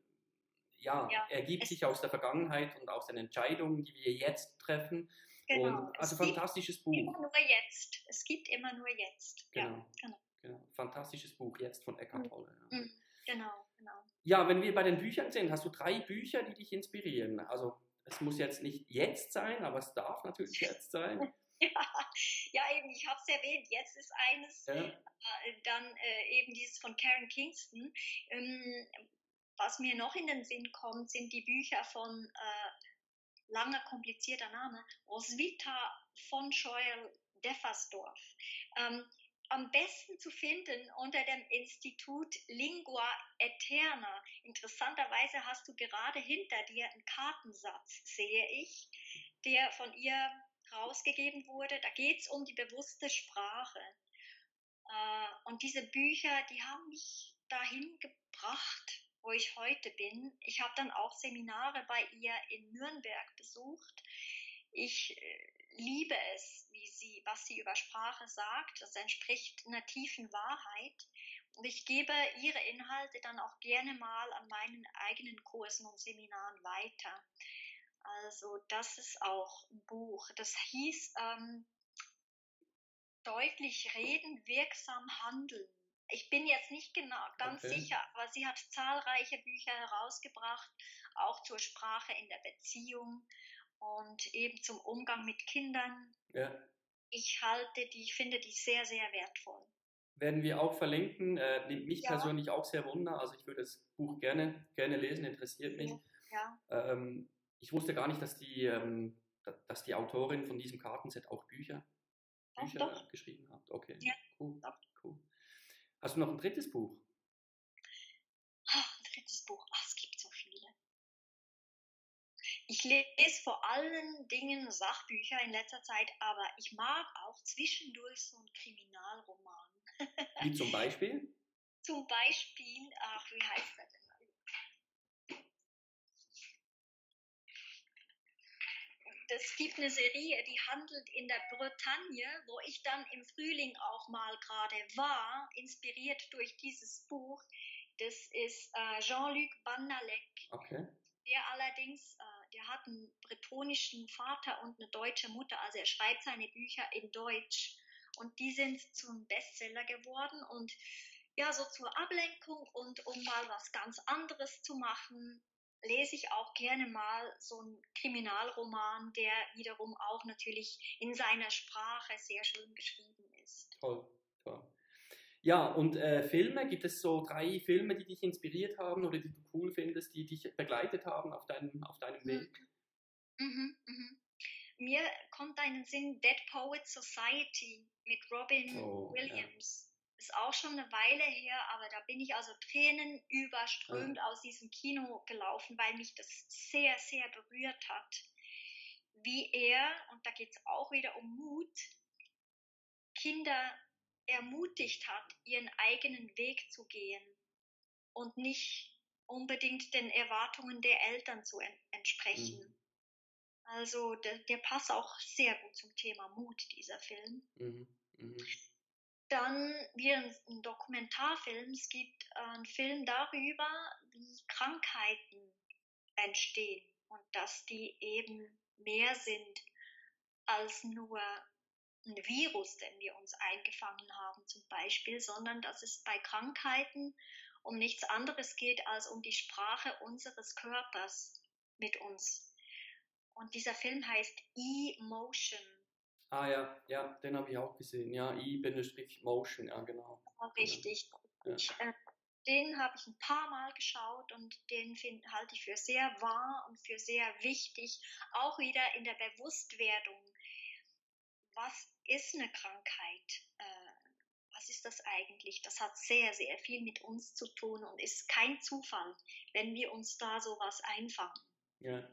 ja, ja, ergibt sich aus der Vergangenheit und aus den Entscheidungen, die wir jetzt treffen. Genau. Und, also es fantastisches Buch. Immer nur jetzt. Es gibt immer nur jetzt. Genau. Ja, genau. genau. Fantastisches Buch jetzt von Eckhart Tolle. Ja. Mhm. Genau, genau. Ja, wenn wir bei den Büchern sind, hast du drei Bücher, die dich inspirieren. Also es muss jetzt nicht jetzt sein, aber es darf natürlich jetzt sein. ja, ja, eben, ich habe es erwähnt, jetzt ist eines, ja. äh, dann äh, eben dieses von Karen Kingston. Ähm, was mir noch in den Sinn kommt, sind die Bücher von äh, langer, komplizierter Name, Roswitha von Scheuer-Deffersdorf. Ähm, am besten zu finden unter dem Institut Lingua Eterna. Interessanterweise hast du gerade hinter dir einen Kartensatz, sehe ich, der von ihr rausgegeben wurde. Da geht es um die bewusste Sprache. Äh, und diese Bücher, die haben mich dahin gebracht, wo ich heute bin. Ich habe dann auch Seminare bei ihr in Nürnberg besucht. Ich äh, liebe es, wie sie, was sie über Sprache sagt. Das entspricht einer tiefen Wahrheit. Und ich gebe ihre Inhalte dann auch gerne mal an meinen eigenen Kursen und Seminaren weiter. Also das ist auch ein Buch. Das hieß ähm, deutlich reden, wirksam handeln. Ich bin jetzt nicht genau ganz okay. sicher, aber sie hat zahlreiche Bücher herausgebracht, auch zur Sprache in der Beziehung und eben zum Umgang mit Kindern. Ja. Ich halte die, ich finde die sehr, sehr wertvoll. Werden wir auch verlinken. Äh, nimmt mich ja. persönlich auch sehr wunder. Also ich würde das Buch gerne, gerne lesen, interessiert mich. Ja. Ähm, ich wusste gar nicht, dass die, ähm, dass die Autorin von diesem Kartenset auch Bücher, Bücher doch. geschrieben hat. Okay, cool. Doch. Hast du noch ein drittes Buch? Ach, ein drittes Buch. Ach, es gibt so viele. Ich lese vor allen Dingen Sachbücher in letzter Zeit, aber ich mag auch zwischendurch so einen Kriminalroman. Wie zum Beispiel? Zum Beispiel, ach, wie heißt das es gibt eine Serie, die handelt in der Bretagne, wo ich dann im Frühling auch mal gerade war, inspiriert durch dieses Buch. Das ist äh, Jean-Luc Banalek. Okay. Der allerdings, äh, der hat einen bretonischen Vater und eine deutsche Mutter, also er schreibt seine Bücher in Deutsch. Und die sind zum Bestseller geworden und ja, so zur Ablenkung und um mal was ganz anderes zu machen, lese ich auch gerne mal so einen Kriminalroman, der wiederum auch natürlich in seiner Sprache sehr schön geschrieben ist. Toll, toll. Ja, und äh, Filme, gibt es so drei Filme, die dich inspiriert haben oder die du cool findest, die dich begleitet haben auf deinem, auf deinem Weg? Mhm, mhm. Mir kommt einen Sinn Dead Poet Society mit Robin oh, Williams. Ja ist auch schon eine Weile her, aber da bin ich also Tränen überströmt ja. aus diesem Kino gelaufen, weil mich das sehr, sehr berührt hat. Wie er, und da geht es auch wieder um Mut, Kinder ermutigt hat, ihren eigenen Weg zu gehen und nicht unbedingt den Erwartungen der Eltern zu entsprechen. Mhm. Also der, der, passt auch sehr gut zum Thema Mut, dieser Film. Mhm. Mhm. Dann wie ein Dokumentarfilm. Es gibt äh, einen Film darüber, wie Krankheiten entstehen und dass die eben mehr sind als nur ein Virus, den wir uns eingefangen haben zum Beispiel, sondern dass es bei Krankheiten um nichts anderes geht als um die Sprache unseres Körpers mit uns. Und dieser Film heißt E-Motion. Ah ja, ja, den habe ich auch gesehen. Ja, I-Motion, ja genau. Richtig. Ja. Ich, äh, den habe ich ein paar Mal geschaut und den find, halte ich für sehr wahr und für sehr wichtig. Auch wieder in der Bewusstwerdung. Was ist eine Krankheit? Äh, was ist das eigentlich? Das hat sehr, sehr viel mit uns zu tun und ist kein Zufall, wenn wir uns da sowas einfangen. Ja.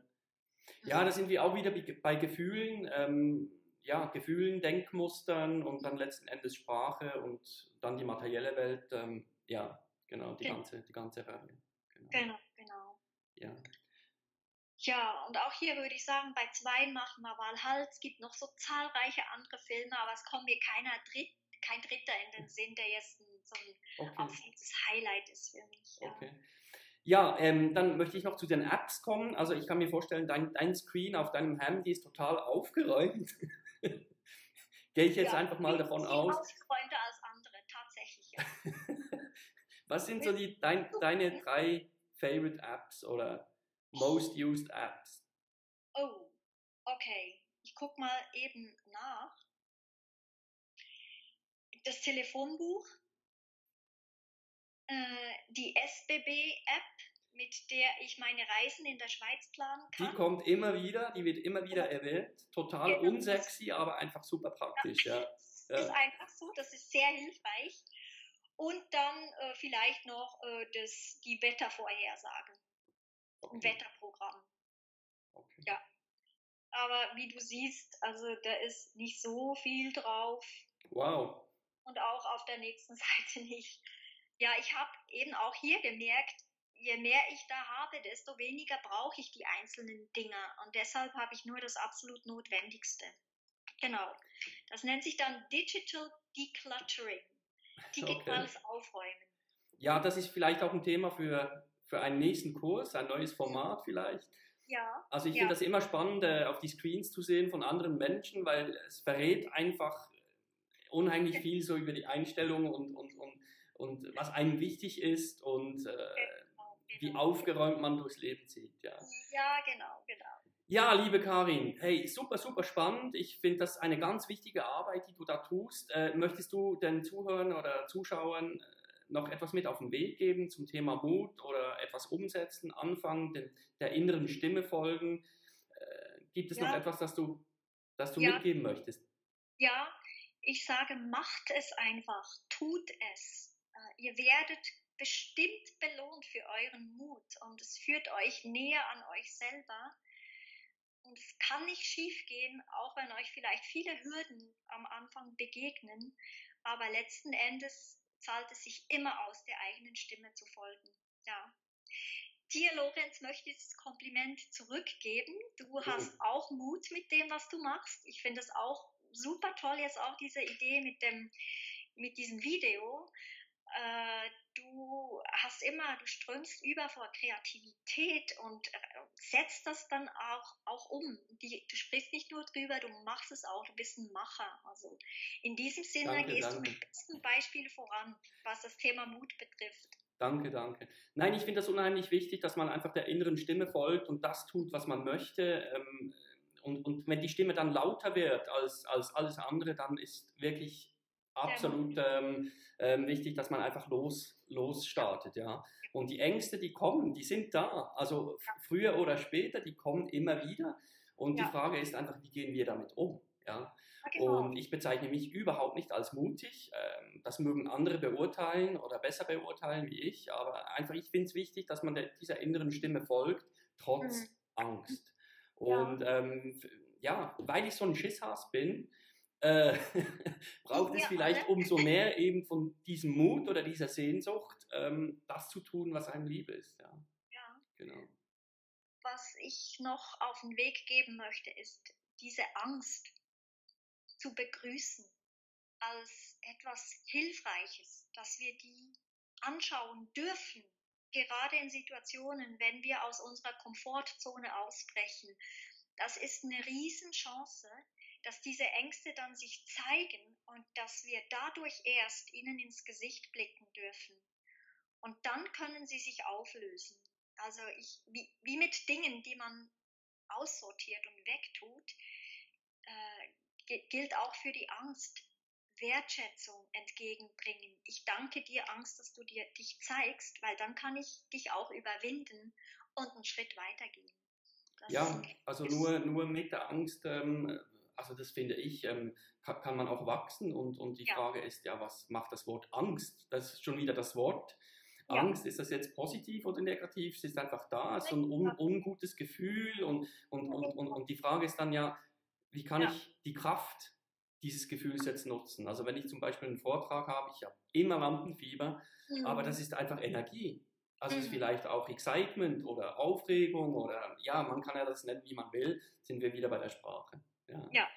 Ja, da sind wir auch wieder bei Gefühlen. Ähm, ja, Gefühlen, Denkmustern und dann letzten Endes Sprache und dann die materielle Welt. Ähm, ja, genau, die, genau. Ganze, die ganze Reihe. Genau. genau, genau. Ja. Ja, und auch hier würde ich sagen, bei zwei machen wir mal Halt. Es gibt noch so zahlreiche andere Filme, aber es kommt mir keiner Dritt, kein Dritter in den Sinn, der jetzt ein, so ein okay. absolutes Highlight ist für mich. Ja. Okay. Ja, ähm, dann möchte ich noch zu den Apps kommen. Also ich kann mir vorstellen, dein, dein Screen auf deinem Handy ist total aufgeräumt. Gehe ich jetzt ja, einfach mal davon aus. Ausgeräumter als andere, tatsächlich. Ja. Was sind so die, dein, deine drei Favorite Apps oder Most Used Apps? Oh, okay. Ich gucke mal eben nach. Das Telefonbuch, äh, die SBB-App, mit der ich meine Reisen in der Schweiz planen kann. Die kommt immer wieder, die wird immer wieder erwähnt. Total genau. unsexy, aber einfach super praktisch. Ja. ja. Ist einfach so, das ist sehr hilfreich. Und dann äh, vielleicht noch äh, das, die Wettervorhersage. Okay. Ein Wetterprogramm. Okay. Ja. Aber wie du siehst, also da ist nicht so viel drauf. Wow. Und auch auf der nächsten Seite nicht. Ja, ich habe eben auch hier gemerkt, je mehr ich da habe, desto weniger brauche ich die einzelnen Dinge. Und deshalb habe ich nur das absolut Notwendigste. Genau. Das nennt sich dann Digital Decluttering. Digitales okay. Aufräumen. Ja, das ist vielleicht auch ein Thema für, für einen nächsten Kurs, ein neues Format vielleicht. Ja. Also ich ja. finde das immer spannend, äh, auf die Screens zu sehen von anderen Menschen, weil es verrät einfach unheimlich viel so über die Einstellung und, und, und, und was einem wichtig ist und äh, wie aufgeräumt man durchs Leben zieht. Ja, ja genau, genau. Ja, liebe Karin, hey, super, super spannend. Ich finde das eine ganz wichtige Arbeit, die du da tust. Äh, möchtest du den Zuhörern oder Zuschauern äh, noch etwas mit auf den Weg geben zum Thema Mut oder etwas umsetzen, anfangen, den, der inneren Stimme folgen? Äh, gibt es ja. noch etwas, das du, das du ja. mitgeben möchtest? Ja, ich sage, macht es einfach, tut es. Äh, ihr werdet bestimmt belohnt für euren Mut und es führt euch näher an euch selber und es kann nicht schief gehen, auch wenn euch vielleicht viele Hürden am Anfang begegnen. Aber letzten Endes zahlt es sich immer aus, der eigenen Stimme zu folgen. Ja. Dir, Lorenz, möchte ich das Kompliment zurückgeben. Du hast auch Mut mit dem, was du machst. Ich finde es auch super toll, jetzt auch diese Idee mit dem, mit diesem Video. Äh, du hast immer, du strömst über vor Kreativität und äh, setzt das dann auch, auch um. Die, du sprichst nicht nur drüber, du machst es auch, du bist ein Macher. Also in diesem Sinne danke, gehst danke. du mit besten Beispiel voran, was das Thema Mut betrifft. Danke, danke. Nein, ich finde das unheimlich wichtig, dass man einfach der inneren Stimme folgt und das tut, was man möchte. Ähm, und, und wenn die Stimme dann lauter wird als, als alles andere, dann ist wirklich absolut ähm, ähm, wichtig, dass man einfach los, losstartet, ja. Und die Ängste, die kommen, die sind da. Also früher oder später, die kommen immer wieder. Und ja. die Frage ist einfach, wie gehen wir damit um? Ja. Genau. Und ich bezeichne mich überhaupt nicht als mutig. Ähm, das mögen andere beurteilen oder besser beurteilen wie ich. Aber einfach, ich finde es wichtig, dass man dieser inneren Stimme folgt, trotz mhm. Angst. Und ja. Ähm, ja, weil ich so ein Schisshass bin, äh, braucht es vielleicht umso mehr eben von diesem Mut oder dieser Sehnsucht, ähm, das zu tun, was einem lieb ist. Ja. ja. Genau. Was ich noch auf den Weg geben möchte, ist diese Angst zu begrüßen als etwas Hilfreiches, dass wir die anschauen dürfen, gerade in Situationen, wenn wir aus unserer Komfortzone ausbrechen. Das ist eine Riesenchance, dass diese Ängste dann sich zeigen und dass wir dadurch erst ihnen ins Gesicht blicken dürfen. Und dann können sie sich auflösen. Also ich, wie, wie mit Dingen, die man aussortiert und wegtut, äh, gilt auch für die Angst. Wertschätzung entgegenbringen. Ich danke dir, Angst, dass du dir, dich zeigst, weil dann kann ich dich auch überwinden und einen Schritt weitergehen. Das ja, also nur, nur mit der Angst ähm, also das finde ich, ähm, kann, kann, man auch wachsen und, und die ja. Frage ist ja, was macht das Wort Angst? Das ist schon wieder das Wort. Ja. Angst, ist das jetzt positiv oder negativ? Es ist einfach da, es ist so ein un, ungutes Gefühl und, und, und, und, und die Frage ist dann ja, wie kann ja. ich die Kraft dieses Gefühls jetzt nutzen? Also wenn ich zum Beispiel einen Vortrag habe, ich habe immer Lampenfieber, mhm. aber das ist einfach Energie. Also mhm. ist vielleicht auch Excitement oder Aufregung oder ja, man kann ja das nennen, wie man will, sind wir wieder bei der Sprache. Ja. ja,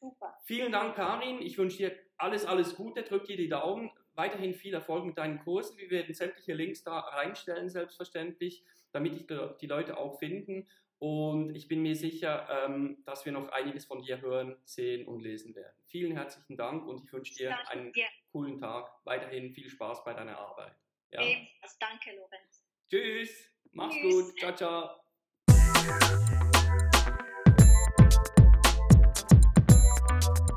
super. Vielen Dank, Karin. Ich wünsche dir alles, alles Gute. Drück dir die Daumen. Weiterhin viel Erfolg mit deinen Kursen. Wir werden sämtliche Links da reinstellen, selbstverständlich, damit ich die Leute auch finden. Und ich bin mir sicher, ähm, dass wir noch einiges von dir hören, sehen und lesen werden. Vielen herzlichen Dank und ich wünsche dir danke einen dir. coolen Tag. Weiterhin viel Spaß bei deiner Arbeit. Ja. Ebenfalls. Danke, Lorenz. Tschüss. Mach's Tschüss. gut. Ciao, ciao. Thank you